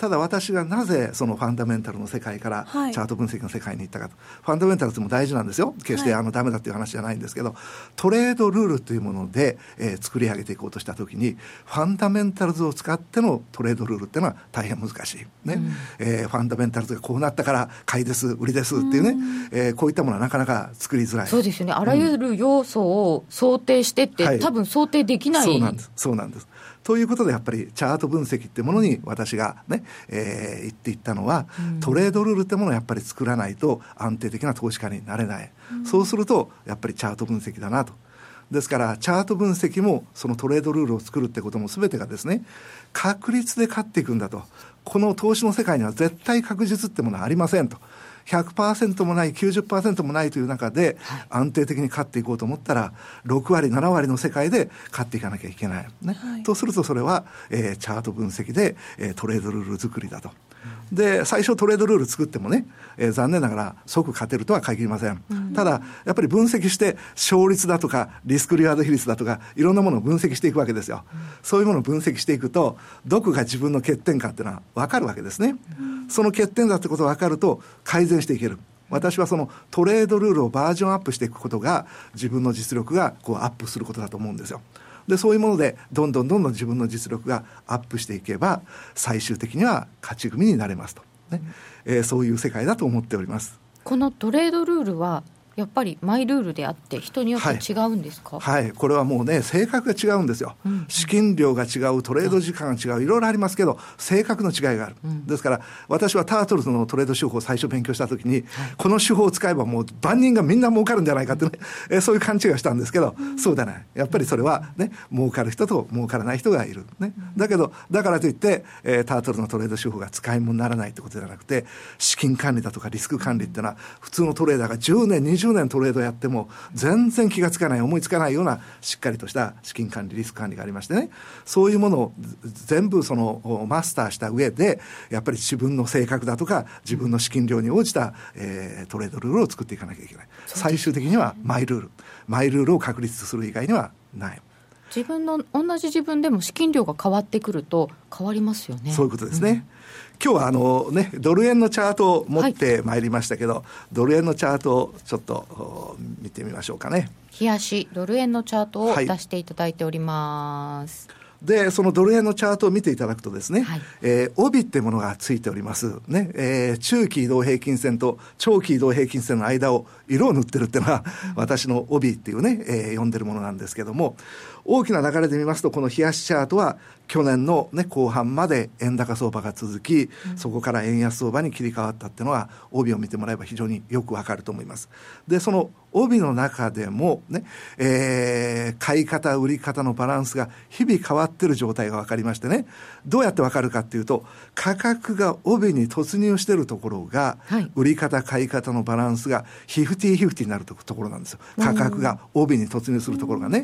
S5: ただ私がなぜそのファンダメンタルの世界からチャート分析の世界に行ったかと、はい、ファンダメンタルっても大事なんですよ。決してあのダメだっていう話じゃないんですけど、トレードルールというもので、えー、作り上げていこうとした時にファンダメンタルズを使ってのトレードルールっていうのは大変難しい、ね。うん、えー、ファンダメンタルズがこうなったから買いです売りですっていうね、うえー、こういったものはなかなか作りづらい。
S1: そうですよね。あらゆる要素を想定してって、うん、多分想定できない、
S5: そうなんです。そうなんですということでやっぱりチャート分析ってものに私がね、えー、言っていったのは、うん、トレードルールってものをやっぱり作らないと安定的な投資家になれない、うん、そうするとやっぱりチャート分析だなと。ですからチャート分析もそのトレードルールを作るってことも全てがですね確率で勝っていくんだと。この投資の世界には絶対確実ってものはありませんと100%もない90%もないという中で安定的に勝っていこうと思ったら6割7割の世界で勝っていかなきゃいけない、ね、はい、とするとそれは、えー、チャート分析で、えー、トレードルール作りだと。で最初トレードルール作ってもね、えー、残念ながら即勝てるとは限りません、うん、ただやっぱり分析して勝率だとかリスクリワード比率だとかいろんなものを分析していくわけですよ、うん、そういうものを分析していくとどこが自分の欠点かっていうのは分かるわけですね、うん、その欠点だってことが分かると改善していける。私はそのトレードルールをバージョンアップしていくことが自分の実力がこうアップすることだと思うんですよ。でそういうものでどんどんどんどん自分の実力がアップしていけば最終的には勝ち組になれますと、ね。えー、そういう世界だと思っております。
S1: このトレードルールはやっぱりマイルールであって人によって違うんですか、
S5: はい、はい、これはもうね性格が違うんですよ、うん、資金量が違うトレード時間が違ういろいろありますけど性格の違いがある、うん、ですから私はタートルズのトレード手法を最初勉強した時に、はい、この手法を使えばもう万人がみんな儲かるんじゃないかってね、えそういう勘違いをしたんですけど、うん、そうじゃない。やっぱりそれはね儲かる人と儲からない人がいる、ね、だけどだからといって、えー、タートルのトレード手法が使い物にならないってことじゃなくて資金管理だとかリスク管理っていうのは普通のトレーダーが10年20年トレードやっても全然気が付かない思いつかないようなしっかりとした資金管理リスク管理がありましてね。そういうものを全部そのマスターした上でやっぱり自分の性格だとか自分の資金量に応じた、えー、トレードルールを作っていかなきゃいけない、ね、最終的にはマイルール。マイルールを確立する以外にはない
S1: 自分の同じ自分でも資金量が変わってくると変わりますよね
S5: そういうことですね、うん今日はあのね、ドル円のチャートを持ってまいりましたけど、はい、ドル円のチャートをちょっと見てみましょうかね。
S1: 冷やし、ドル円のチャートを出していただいております。はい
S5: で、そのドル円のチャートを見ていただくとですね、はい、えー、帯ってものがついております。ね、えー、中期移動平均線と長期移動平均線の間を色を塗ってるっていうのは、私の帯っていうね、えー、読んでるものなんですけども、大きな流れで見ますと、この冷やしチャートは、去年の、ね、後半まで円高相場が続き、そこから円安相場に切り替わったっていうのは、帯を見てもらえば非常によくわかると思います。で、その帯の中でもね、えー、買い方、売り方のバランスが日々変わってる状態が分かりましてね、どうやって分かるかっていうと、価格が帯に突入してるところが、はい、売り方、買い方のバランスがヒフティヒフティになるところなんですよ。価格が帯に突入するところがね。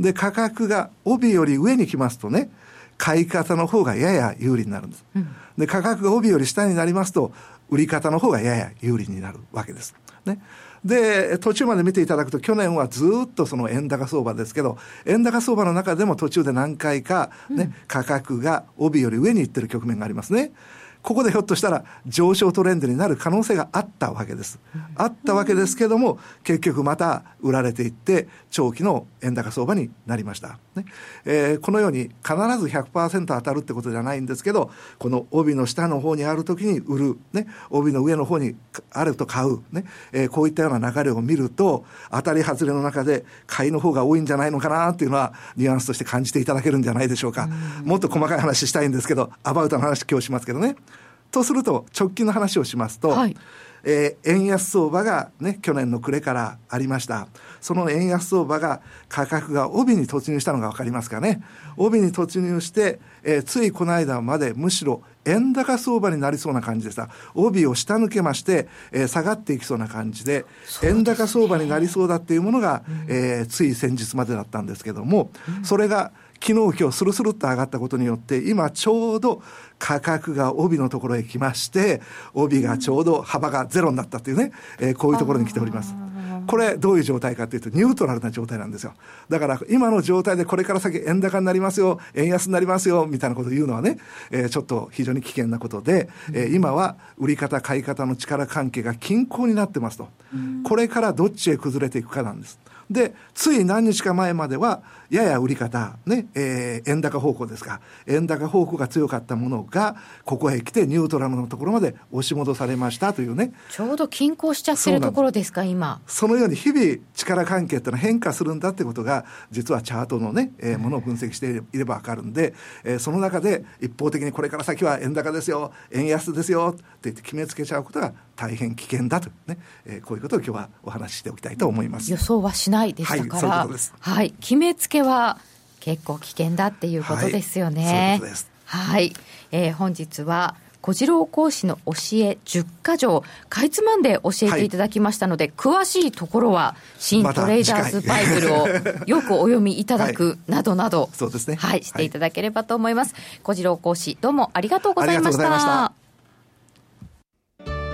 S5: で、価格が帯より上に来ますとね、買い方の方がやや有利になるんです。うん、で、価格が帯より下になりますと、売り方の方がやや有利になるわけです。ね。で、途中まで見ていただくと、去年はずっとその円高相場ですけど、円高相場の中でも途中で何回かね、うん、価格が帯より上に行ってる局面がありますね。ここでひょっとしたら上昇トレンドになる可能性があったわけです。あったわけですけども、結局また売られていって、長期の円高相場になりました。ねえー、このように必ず100%当たるってことじゃないんですけど、この帯の下の方にあるときに売る、ね、帯の上の方にあると買う、ねえー、こういったような流れを見ると、当たり外れの中で買いの方が多いんじゃないのかなっていうのは、ニュアンスとして感じていただけるんじゃないでしょうか。もっと細かい話したいんですけど、アバウトの話今日しますけどね。とすると、直近の話をしますと、はい、えー、円安相場がね、去年の暮れからありました。その円安相場が価格が帯に突入したのが分かりますかね。帯に突入して、えー、ついこの間までむしろ円高相場になりそうな感じでした。帯を下抜けまして、えー、下がっていきそうな感じで、でね、円高相場になりそうだっていうものが、うん、えー、つい先日までだったんですけども、うん、それが昨日今日スルスルっと上がったことによって今ちょうど価格が帯のところへ来まして帯がちょうど幅がゼロになったというね、えー、こういうところに来ております。これ、どういう状態かというと、ニュートラルな状態なんですよ。だから、今の状態でこれから先、円高になりますよ、円安になりますよ、みたいなことを言うのはね、えー、ちょっと非常に危険なことで、えー、今は売り方、買い方の力関係が均衡になってますと。これからどっちへ崩れていくかなんです。で、つい何日か前までは、やや売り方、ね、えー、円高方向ですか。円高方向が強かったものが、ここへ来てニュートラルのところまで押し戻されましたというね。
S1: ちょうど均衡しちゃってるところですか、今。
S5: そのように日々力関係ってのは変化するんだってことが、実はチャートのね、えー、ものを分析していればわかるんで、えー、その中で一方的にこれから先は円高ですよ、円安ですよって言って決めつけちゃうことが大変危険だとね、えー、こういうことを今日はお話ししておきたいと思います。
S1: 予想はしないでしたから、はい、はい、決めつけは結構危険だっていうことですよね。はい、えー、本日は小次郎講師の教え10か条、かいつまんで教えていただきましたので、はい、詳しいところは、新トレーダーズバイブルをよくお読みいただく *laughs* などなど、
S5: そうですね。
S1: はい、していただければと思います。小次郎講師、どうもありがとうございました。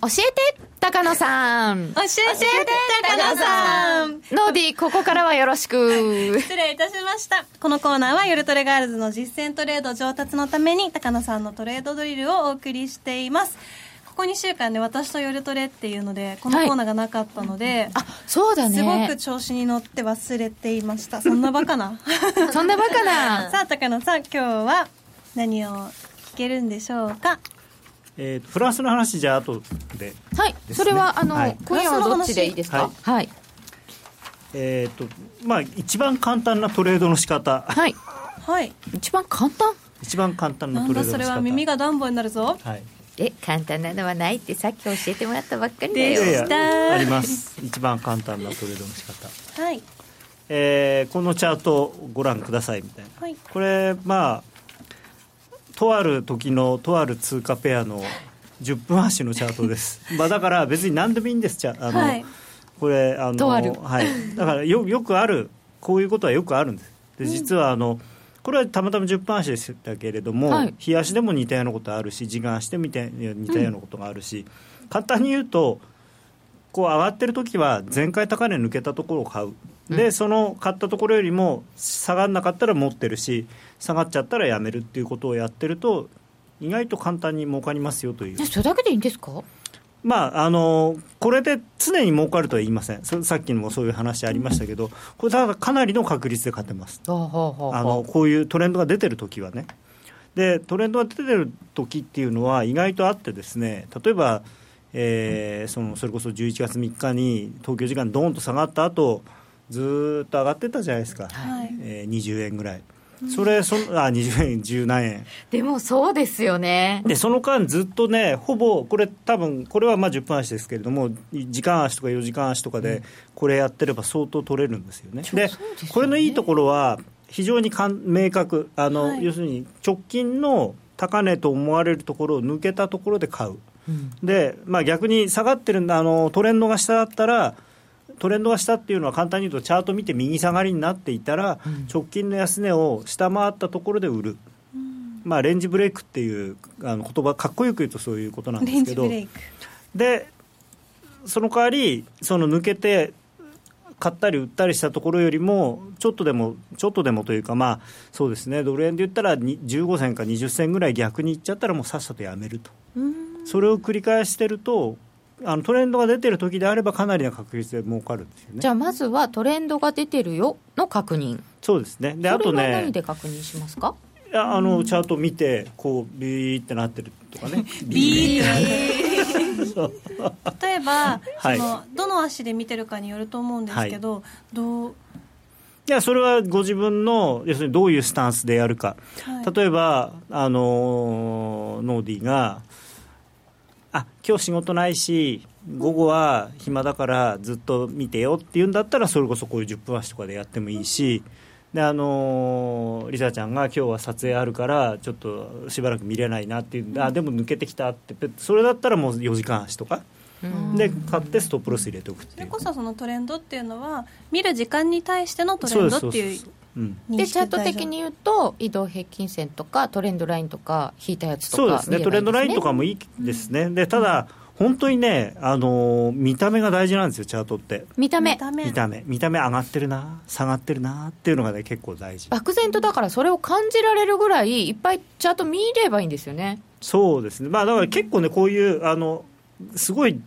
S1: 教えて高野さん。
S3: 教えて高野さん。
S1: ノーディここからはよろしく。
S3: 失礼いたしました。このコーナーは夜トレガールズの実践トレード上達のために高野さんのトレードドリルをお送りしています。ここ2週間で私と夜トレっていうのでこのコーナーがなかったので、はい、
S1: あそうだね。
S3: すごく調子に乗って忘れていました。そんなバカな。*laughs*
S1: そんなバカな。*laughs*
S3: さあ高野さん今日は何を聞けるんでしょうか？
S2: えー、フランスの話じゃあ後で、
S1: はい、それはあの、はい、今夜はどっちでいいですか、はい、はい、
S2: えっ、ー、とまあ一番簡単なトレードの仕方。
S1: はい。はい。一番簡単？
S2: 一番簡単なトレードの仕方。
S3: それは耳が暖房になるぞ。はい。
S1: え簡単なのはないってさっき教えてもらったばっかりだよ。で
S2: した。あります。一番簡単なトレードの仕方。
S3: はい。
S2: えー、このチャートをご覧くださいみたいな、はい、これまあとある時のとある通貨ペアの10分足のチャートです。*laughs* まあだから別に何でもいいんです。あの、はい、これあのはい、だからよよくあるこういうことはよくあるんです。で実はあの、これはたまたま10分足でしたけれども、はい、日足でも似たようなことあるし時間足でも似たようなことがあるし、うん、簡単に言うとこう上がってる時は前回高値抜けたところを買う。で、うん、その買ったところよりも下がらなかったら持ってるし下がっちゃったらやめるっていうことをやってると意外と簡単に儲かりますよという。
S1: それだけでいいんですか？
S2: まあ、あのこれで常に儲かるとは言いません、さっきもそういう話ありましたけど、これ、ただかなりの確率で勝てます、あのこういうトレンドが出てる時はね。でトレンドが出てる時っていうのは意外とあってですね例えば、えー、そのそれこそ11月3日に東京時間どんと下がった後ずっと上がってたじゃないですか、はい、えー、20円ぐらい。それそあ20円十何円。
S1: でもそうですよね。
S2: でその間ずっとねほぼこれ多分これはまあ10分足ですけれども時間足とか4時間足とかでこれやってれば相当取れるんですよね、うん、で、ね、これのいいところは非常にかん明確あの、はい、要するに直近の高値と思われるところを抜けたところで買う、うん、で、まあ、逆に下がってるあのトレンドが下だったらトレンドが下っていうのは簡単に言うとチャート見て右下がりになっていたら、うん、直近の安値を下回ったところで売る、うん、まあ、レンジブレイクっていうあの言葉かっこよく言うとそういうことなんですけど。でその代わりその抜けて買ったり売ったりしたところよりも、ちょっとでも、ちょっとでもというか、まあ、そうですね、ドル円で言ったら15銭か20銭ぐらい逆にいっちゃったら、もうさっさとやめると、それを繰り返してると、あのトレンドが出てる時であれば、かなりの確率で儲かるんですよね。
S1: じゃあ、まずはトレンドが出てるよの確認。
S2: そうですね。で、あとね。
S1: 何で確認しますか？
S2: いやあのチャート見てこうビーってなってるとかね *laughs*
S3: ビーって例えば、*laughs* はい、そのどの足で見てるかによると思うんですけど、はい、どう？
S2: いやそれはご自分の要するにどういうスタンスでやるか、はい、例えばあのノーディーがあ今日仕事ないし午後は暇だからずっと見てよっていうんだったらそれこそこういう10分足とかでやってもいいし、であのー、リサちゃんが今日は撮影あるからちょっとしばらく見れないなっていううん、あでも抜けてきたってそれだったらもう4時間足とか。で買ってストップロス入れておくって
S3: いう。それこそそのトレンドっていうのは見る時間に対してのトレンドっていう
S1: でチャート的に言うと移動平均線とかトレンドラインとか引いたやつとか、
S2: ね、そうですねトレンドラインとかもいいですね、でただ、本当にね、あのー、見た目が大事なんですよ、チャートって。
S1: 見た目。
S2: 見た目。見た目上がってるな、下がってるなっていうのがね、結構大事。
S1: 漠然とだからそれを感じられるぐらい、いっぱいチャート見ればいいんですよね。
S2: そうですね。まあだから結構ね、こういう、あの、すごい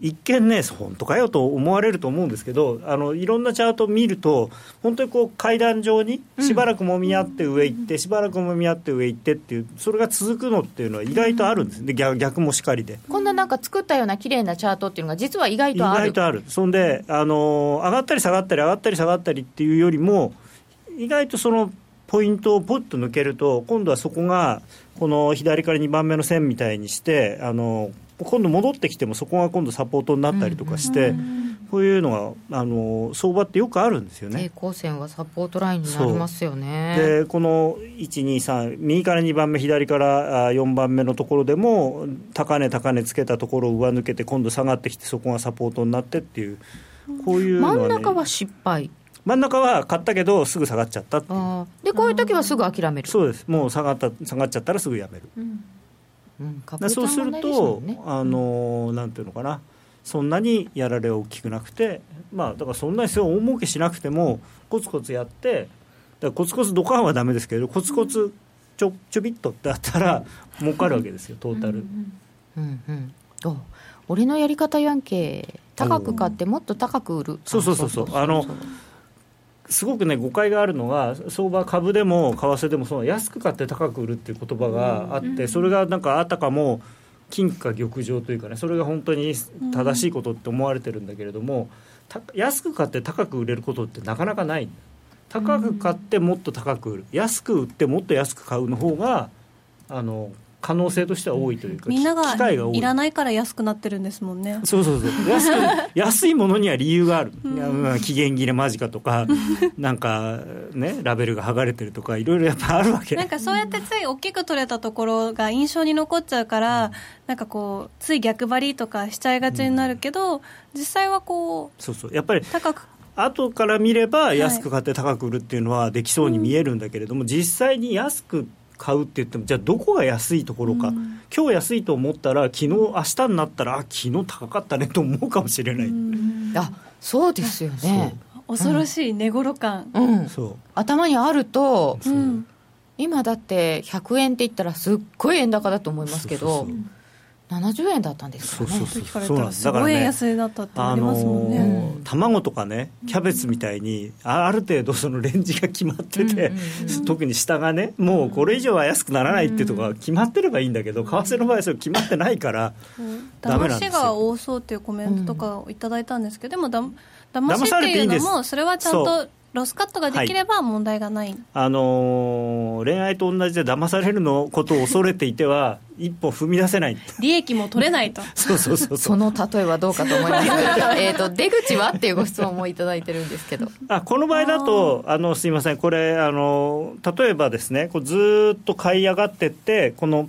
S2: 一見ね、本当かよと思われると思うんですけど、あのいろんなチャートを見ると、本当にこう階段状にしばらくもみ合って上行って、うん、しばらくもみ合って上行ってっていう、それが続くのっていうのは意外とあるんです、で逆逆もしかりで。
S1: こんななんか作ったような綺麗なチャートっていうのが、実は意外とある。
S2: 意外とある、そんであの、上がったり下がったり、上がったり下がったりっていうよりも、意外とそのポイントをポッと抜けると、今度はそこが、この左から2番目の線みたいにして、あの今度戻ってきてもそこが今度サポートになったりとかして、こういうのがあの相場ってよくあるんですよね。
S1: 平行線はサポートラインになりますよね。
S2: でこの1、2、3右から2番目左から4番目のところでも高値高値つけたところを上抜けて今度下がってきてそこがサポートになってっていうこういうのは、ね、
S1: 真ん中は失敗。
S2: 真ん中は買ったけどすぐ下がっちゃった
S1: でこういう時はすぐ諦める。
S2: そうです。もう下がった下がっちゃったらすぐやめる、うんうん、そうすると、ね、あのなんていうのかな。そんなにやられ大きくなくてまあだからそんなに大儲けしなくてもコツコツやってだコツコツドカンはだめですけどコツコツちょちょびっとってあったら儲かるわけですよトータル。うん
S1: うんうん俺のやり方やんけ。高く買ってもっと高く売る。
S2: そうそうそうそう。あのすごくね誤解があるのが相場株でも為替でもそう安く買って高く売るっていう言葉があって、それがなんかあたかも金貨玉上というかねそれが本当に正しいことって思われてるんだけれども、安く買って高く売れることってなかなかない。高く買ってもっと高く売る。安く売ってもっと安く買うの方があの可能性としては多いというか、
S3: みんながい。らないから安くなってるんですもんね。
S2: そうそうそう。安く *laughs* 安いものには理由がある、うん、期限切れ間近とか、なんかね、ラベルが剥がれてるとか、いろいろやっぱあるわけ。
S3: なんかそうやってつい大きく取れたところが印象に残っちゃうから、うん、なんかこう、つい逆張りとかしちゃいがちになるけど、うん、実際はこ
S2: う、そうそう。やっぱり高く。後から見れば安く買って高く売るっていうのはできそうに見えるんだけれども、実際に安く買うって言ってもじゃあどこが安いところか、うん、今日安いと思ったら昨日明日になったらあ昨日高かったねと思うかもしれない、うん、
S1: あそうですよね。
S3: 恐ろしい寝頃感、
S1: うん、そう。頭にあると、今だって100円って言ったらすっごい円高だと思いますけど。そうそうそう70円だったんですからね。そうそう
S3: そう。なんす。ごい円安になったってありますもんね、あの
S2: ー、卵とかねキャベツみたいにある程度そのレンジが決まってて、特に下がねもうこれ以上は安くならないっていうところが決まってればいいんだけど、為替の場合それ決まってないから、ダメなんですよ。
S3: が多そうっていうコメントとかをいただいたんですけど、でもだ騙しっていうのもそれはちゃんとロスカットができれば問題がない、はい、
S2: あのー、恋愛と同じで騙されるのことを恐れていては *laughs* 一歩踏み出せない。
S3: 利益も取れないと。*laughs*
S2: そうそうそう
S1: その例えはどうかと思います *laughs* えと出口はっていうご質問も頂いてるんですけど。
S2: あこの場合だとあのすみません。これあの例えばですねこうずっと買い上がってってこの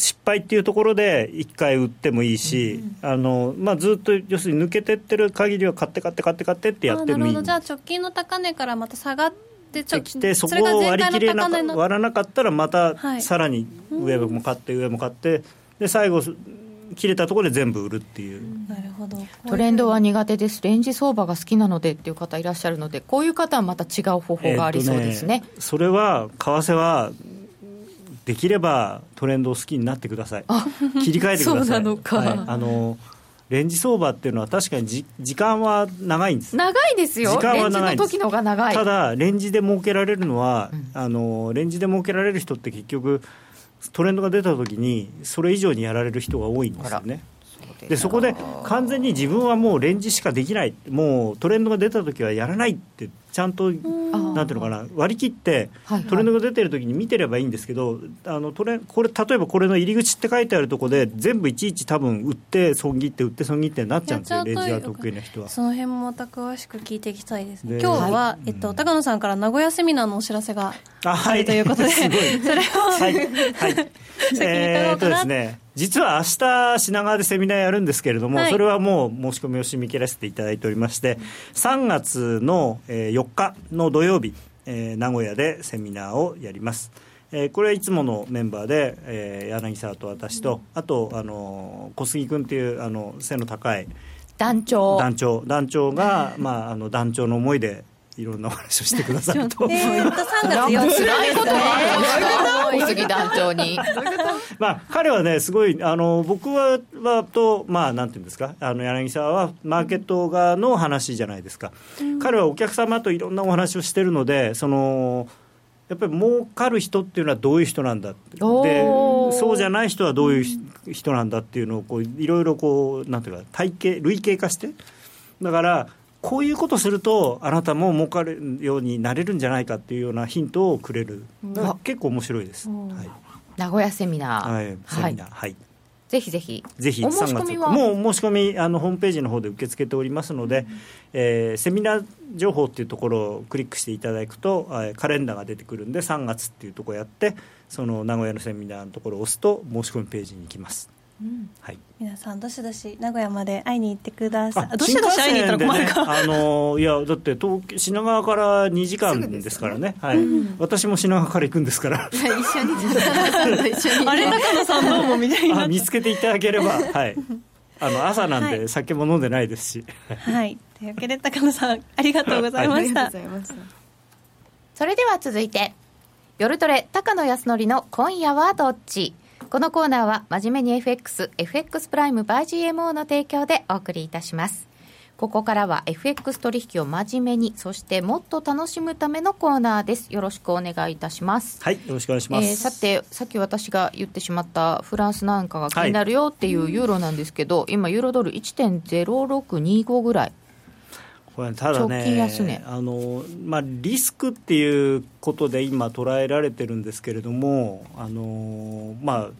S2: 失敗っていうところで1回売ってもいいし、うん、あのまあ、ずっと要するに抜けてってる限りは買って買って買って買ってってやってもいい。
S3: じゃあ直近の高値からまた下がって
S2: ちょきてそこを割り切れな割らなかったらまたさらに上も買って上も買ってで最後切れたところで全部売るっていう、
S3: なるほど。
S1: トレンドは苦手です。レンジ相場が好きなのでっていう方いらっしゃるのでこういう方はまた違う方法がありそうですね,、
S2: えー、ねそれは為替はできればトレンドを好きになってください。切り替えてください。あのレンジ相場っていうのは確かにじ時間は長いんです。
S1: 長いですよ。時間は長い時のが長い。
S2: ただレンジで儲けられるのは、うん、あのレンジで儲けられる人って結局トレンドが出た時にそれ以上にやられる人が多いんですよね。でそこで完全に自分はもうレンジしかできない。もうトレンドが出た時はやらないってちゃんとなんていうのかな割り切ってトレンドが出てる時に見てればいいんですけど、あのトレこれ例えばこれの入り口って書いてあるところで全部いちいち多分売って損切って売って損切ってなっちゃうんですよレンジが得意な人は。
S3: その辺もまた詳しく聞いていきたいですね。今日は、えっと、高野さんから名古屋セミナーのお知らせがあるということで、それをはい、はい
S2: えー、っとですね実は明日品川でセミナーやるんですけれども、はい、それはもう申し込みを締め切らせていただいておりまして3月の4日の土曜日、えー、名古屋でセミナーをやります。えー、これはいつものメンバーで、えー、柳沢と私と、あとあの小杉君っていうあの背の高い
S1: 団長。
S2: 団長。団長が、まあ、あの団長の思いでいろんなお話をしてくださると。
S3: えー、っと3月4日。辛いこと
S1: 小杉団長に。*laughs*
S2: まあ彼はねすごいあの僕ははとまあなんていうんですかあの柳沢はマーケット側の話じゃないですか。うん、彼はお客様といろんなお話をしてるのでその。やっぱり儲かる人っていうのはどういう人なんだでそうじゃない人はどういう人なんだっていうのをこういろいろこうなんていうか体系類型化してだからこういうことするとあなたも儲かるようになれるんじゃないかっていうようなヒントをくれる、結構面白いです、はい、
S1: 名古屋セミナー、
S2: はい、セミナー。はい、
S1: ぜひぜひ。
S2: ぜひお申し込みは？もう申し込みあのホームページの方で受け付けておりますので、うん、えー、セミナー情報っていうところをクリックしていただくと、えー、カレンダーが出てくるんで3月っていうところやってその名古屋のセミナーのところを押すと申し込みページに行きますはい、
S3: 皆さんどしどし名古屋まで会いに行ってください。どしどし会いに行ったら困るか、
S2: ね、あのいやだって東品川から2時間ですからね、ね、はい、うん、私も品川から行くんですから。
S1: 一緒に。*laughs*
S3: あれ中野さんどうもみたいな
S2: 見つけていただければはい。あの朝なんで酒も飲んでないですし。
S3: はい。というわけで高野さんありがとうございました、はい、
S1: それでは続いて夜トレ高野康則の今夜はどっち？このコーナーは真面目に FX、FX プライム by GMO の提供でお送りいたします。ここからは FX 取引を真面目に、そしてもっと楽しむためのコーナーです。よろしくお願いいたします。
S2: はい、よろしくお願いします。えー、
S1: さて、さっき私が言ってしまったフランスなんかが気になるよっていうユーロなんですけど、はい、今ユーロドル1.0625ぐらい。
S2: これただねあの、まあ、リスクっていうことで今捉えられてるんですけれどもあの、ま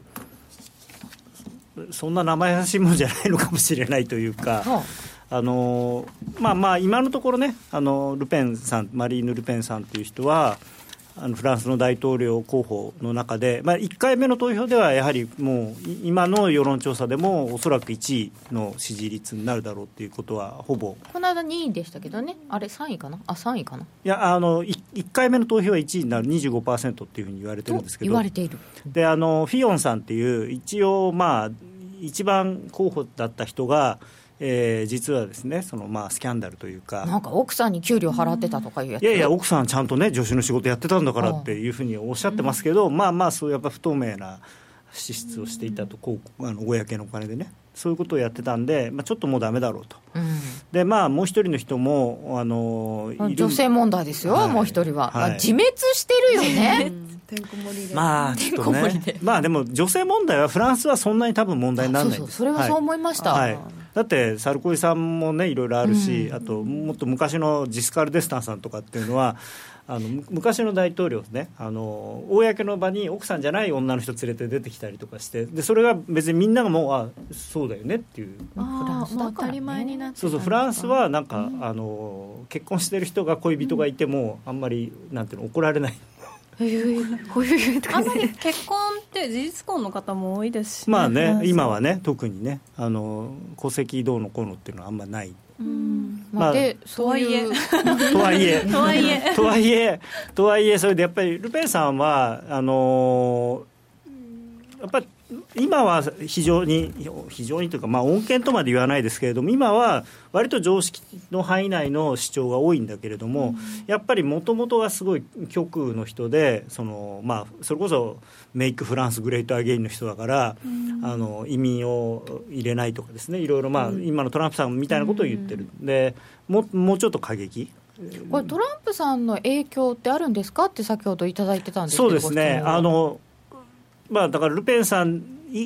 S2: あ、そんな生優しいものじゃないのかもしれないというか。はあ、あのまあまあ今のところねあのルペンさんマリーヌ・ルペンさんという人はあのフランスの大統領候補の中で、まあ、1回目の投票ではやはりもう今の世論調査でもおそらく1位の支持率になるだろうということはほぼ。
S1: この間2位でしたけどね。あれ3位かな？あ3位かな？い
S2: やあの 1, 1回目の投票は1位になる25%っていうふうに言われてるんですけど。
S1: 言われている。
S2: であのフィヨンさんっていう一応まあ一番候補だった人がえー、実はですねそのまあスキャンダルというか。
S1: なんか奥さんに給料払ってたとかいうやつ。
S2: いやいや奥さんちゃんとね助手の仕事やってたんだからっていうふうにおっしゃってますけど、まあまあそうやっぱ不透明な支出をしていたとこうあの公のお金でね。そういうことをやってたんで、まあ、ちょっともうだめだろうと、うん、でまあもう一人の人もあの
S1: 女性問題ですよ、はい、もう一人は、はい、自滅してるよね。
S2: まあちょっとね。まあでも女性問題はフランスはそんなに多分問題にならないんです。
S1: それはそう思いました、
S2: はい、だってサルコイさんもねいろいろあるし、うん、あともっと昔のジスカル・デスタンさんとかっていうのはあの昔の大統領ね。あの公の場に奥さんじゃない女の人連れて出てきたりとかしてでそれが別にみんながもうあそうだよねっていう。
S3: フランスだから、ね、当たり前になって
S2: そうそうフランスはなんか、うん、あの結婚してる人が恋人がいても、あんまりなんていうの怒られない
S3: あんまり結婚って事実婚の方も多いですし、
S2: ね、まあね今はね特にねあの戸籍どうのこうのっていうのはあんまない
S1: うんまあ、
S3: とはいえ
S2: とはいえ
S3: とはいえ
S2: とはいえとはいえそれでやっぱりルペンさんはあのやっぱり今は非常に、非常にというか、まあ、恩恵とまで言わないですけれども、今は割と常識の範囲内の主張が多いんだけれども、うん、やっぱりもともとはすごい極右の人で、そのまあ、それこそメイク・フランス・グレート・アゲインの人だから、うん、あの移民を入れないとかですね、いろいろ、まあ、うん、今のトランプさんみたいなことを言ってる、でももうちょっと過激。
S1: これトランプさんの影響ってあるんですかって先ほどいただいてたんです
S2: そうですね。あのまあ、だからルペンさん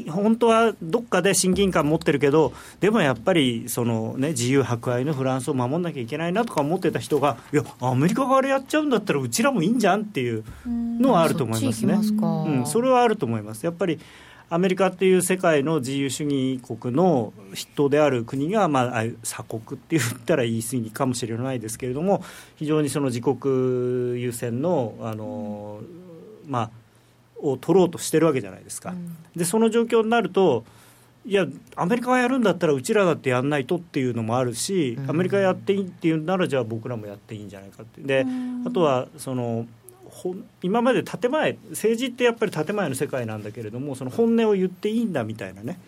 S2: 本当はどっかで親近感持ってるけど、でもやっぱりその、ね、自由博愛のフランスを守んなきゃいけないなとか思ってた人が、いや、アメリカがあれやっちゃうんだったら、うちらもいいんじゃんっていうのはあると思いますね。うん、それはあると思います。やっぱりアメリカっていう世界の自由主義国の筆頭である国が、まあ、鎖国って言ったら言い過ぎかもしれないですけれども、非常にその自国優先の、あのまあ、を取ろうとしてるわけじゃないですか、うん、でその状況になるといやアメリカがやるんだったらうちらだってやんないとっていうのもあるし、アメリカやっていいっていうならじゃあ僕らもやっていいんじゃないかってで、あとはその今まで建前政治ってやっぱり建前の世界なんだけれどもその本音を言っていいんだみたいなね。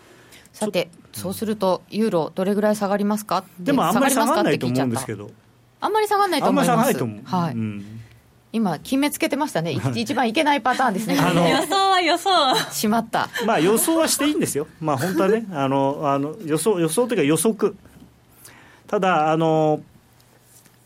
S1: さて、そうするとユーロどれぐらい下がりますか？
S2: でもあんまり下がらないと思うんですけど。
S1: あんまり下がらないと思います。
S2: あんまり下がらないと
S1: 思う、はい、うん今、決めつけてましたね、*laughs* 一番いけないパターンですね、あ
S3: の予想は予想、
S1: しまった、
S2: まあ、予想はしていいんですよ、まあ、本当はね、あのあの予想予想というか予測、ただあの、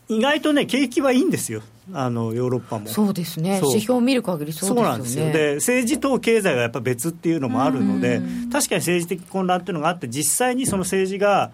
S2: 意外とね、景気はいいんですよ。あのヨーロッパも。
S1: そうですね、指標を見る限りそうですよ、ね、そうなんですよ。
S2: で政治と経済がやっぱ別っていうのもあるので、確かに政治的混乱っていうのがあって、実際にその政治が、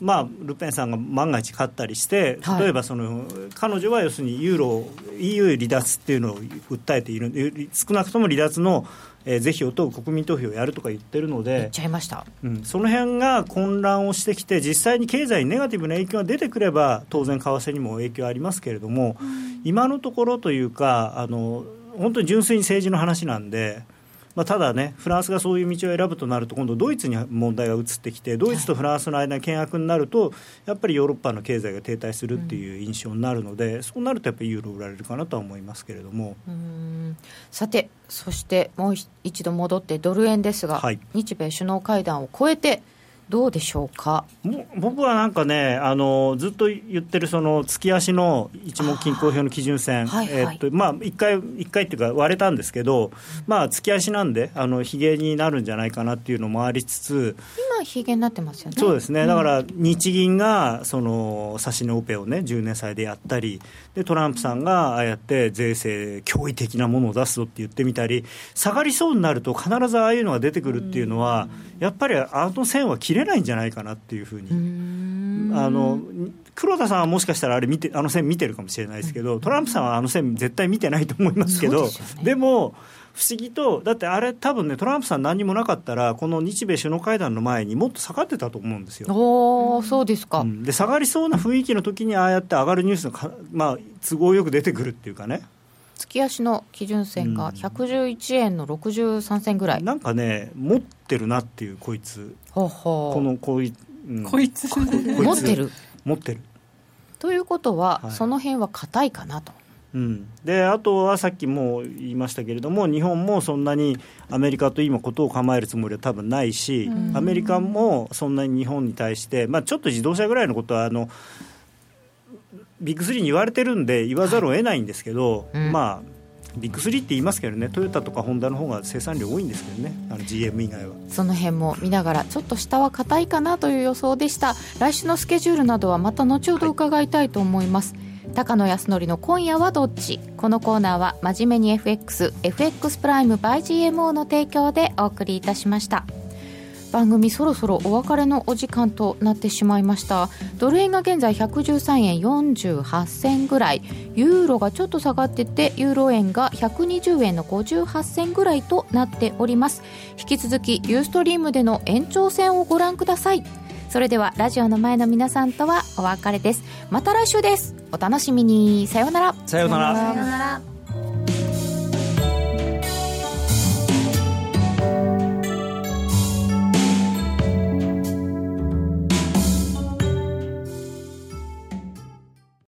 S2: まあ、ルペンさんが万が一勝ったりして、例えばその、はい、彼女は要するにユーロ、EU 離脱っていうのを訴えている、少なくとも離脱のえー、是非を問う国民投票をやるとか言ってるので、
S1: 言っちゃいました、
S2: うん、その辺が混乱をしてきて、実際に経済にネガティブな影響が出てくれば、当然、為替にも影響ありますけれども、うん、今のところというかあの、本当に純粋に政治の話なんで。まあ、ただね、フランスがそういう道を選ぶとなると、今度、ドイツに問題が移ってきて、ドイツとフランスの間に険悪になると、やっぱりヨーロッパの経済が停滞するっていう印象になるので、そうなるとやっぱりユーロ売られるかなとは思いますけれども。
S1: さて、そしてもう一度戻って、ドル円ですが、はい、日米首脳会談を超えて、どうでしょうか？
S2: 僕はなんかねあのずっと言ってるその月足の一目均衡表の基準線、はいはい、えー、っとまあ、1回一回っていうか割れたんですけど、まあ、月足なんであのひげになるんじゃないかなっていうのもありつつ
S1: 今ひげになってますよね。
S2: そうですね。だから日銀がその指し値オペをね10年債でやったりでトランプさんがああやって税制驚異的なものを出すぞって言ってみたり下がりそうになると必ずああいうのが出てくるっていうのは、やっぱりあの線は切れないんじゃないかなっていうふうに。あの黒田さんはもしかしたらあれ見てあの線見てるかもしれないですけど、トランプさんはあの線絶対見てないと思いますけど、でも不思議と、だってあれ、多分ね、トランプさん、何もなかったら、この日米首脳会談の前にもっと下がってたと思うんですよ。
S1: おそうですか、う
S2: ん、で下がりそうな雰囲気の時に、ああやって上がるニュースがまあ、都合よく出てくるっていうかね。
S1: 月足の基準線が111円の63銭ぐらい、
S2: なんかね持ってるなっていうこいつ。ほほこのこい,、
S3: うん、こいつ
S1: 持ってる。
S2: 持ってる。
S1: ということは、はい、その辺は硬いかなと。
S2: うん、であとはさっきも言いましたけれども日本もそんなにアメリカと今ことを構えるつもりは多分ないし、アメリカもそんなに日本に対して、まあ、ちょっと自動車ぐらいのことはあのビッグスリーに言われてるんで言わざるを得ないんですけど、はい。うん、まあビッグスリーって言いますけどねトヨタとかホンダの方が生産量多いんですけどねあの GM 以外は。
S1: その辺も見ながらちょっと下は硬いかなという予想でした。来週のスケジュールなどはまた後ほど伺いたいと思います、はい、高野康則の今夜はどっち？このコーナーは真面目に FXFX プライム by GMO の提供でお送りいたしました番組そろそろお別れのお時間となってしまいました。ドル円が現在113円48銭ぐらい。ユーロがちょっと下がっててユーロ円が120円の58銭ぐらいとなっております。引き続きユーストリームでの延長戦をご覧ください。それではラジオの前の皆さんとはお別れです。また来週です。お楽しみに。さようなら。
S2: さようなら。
S1: さようなら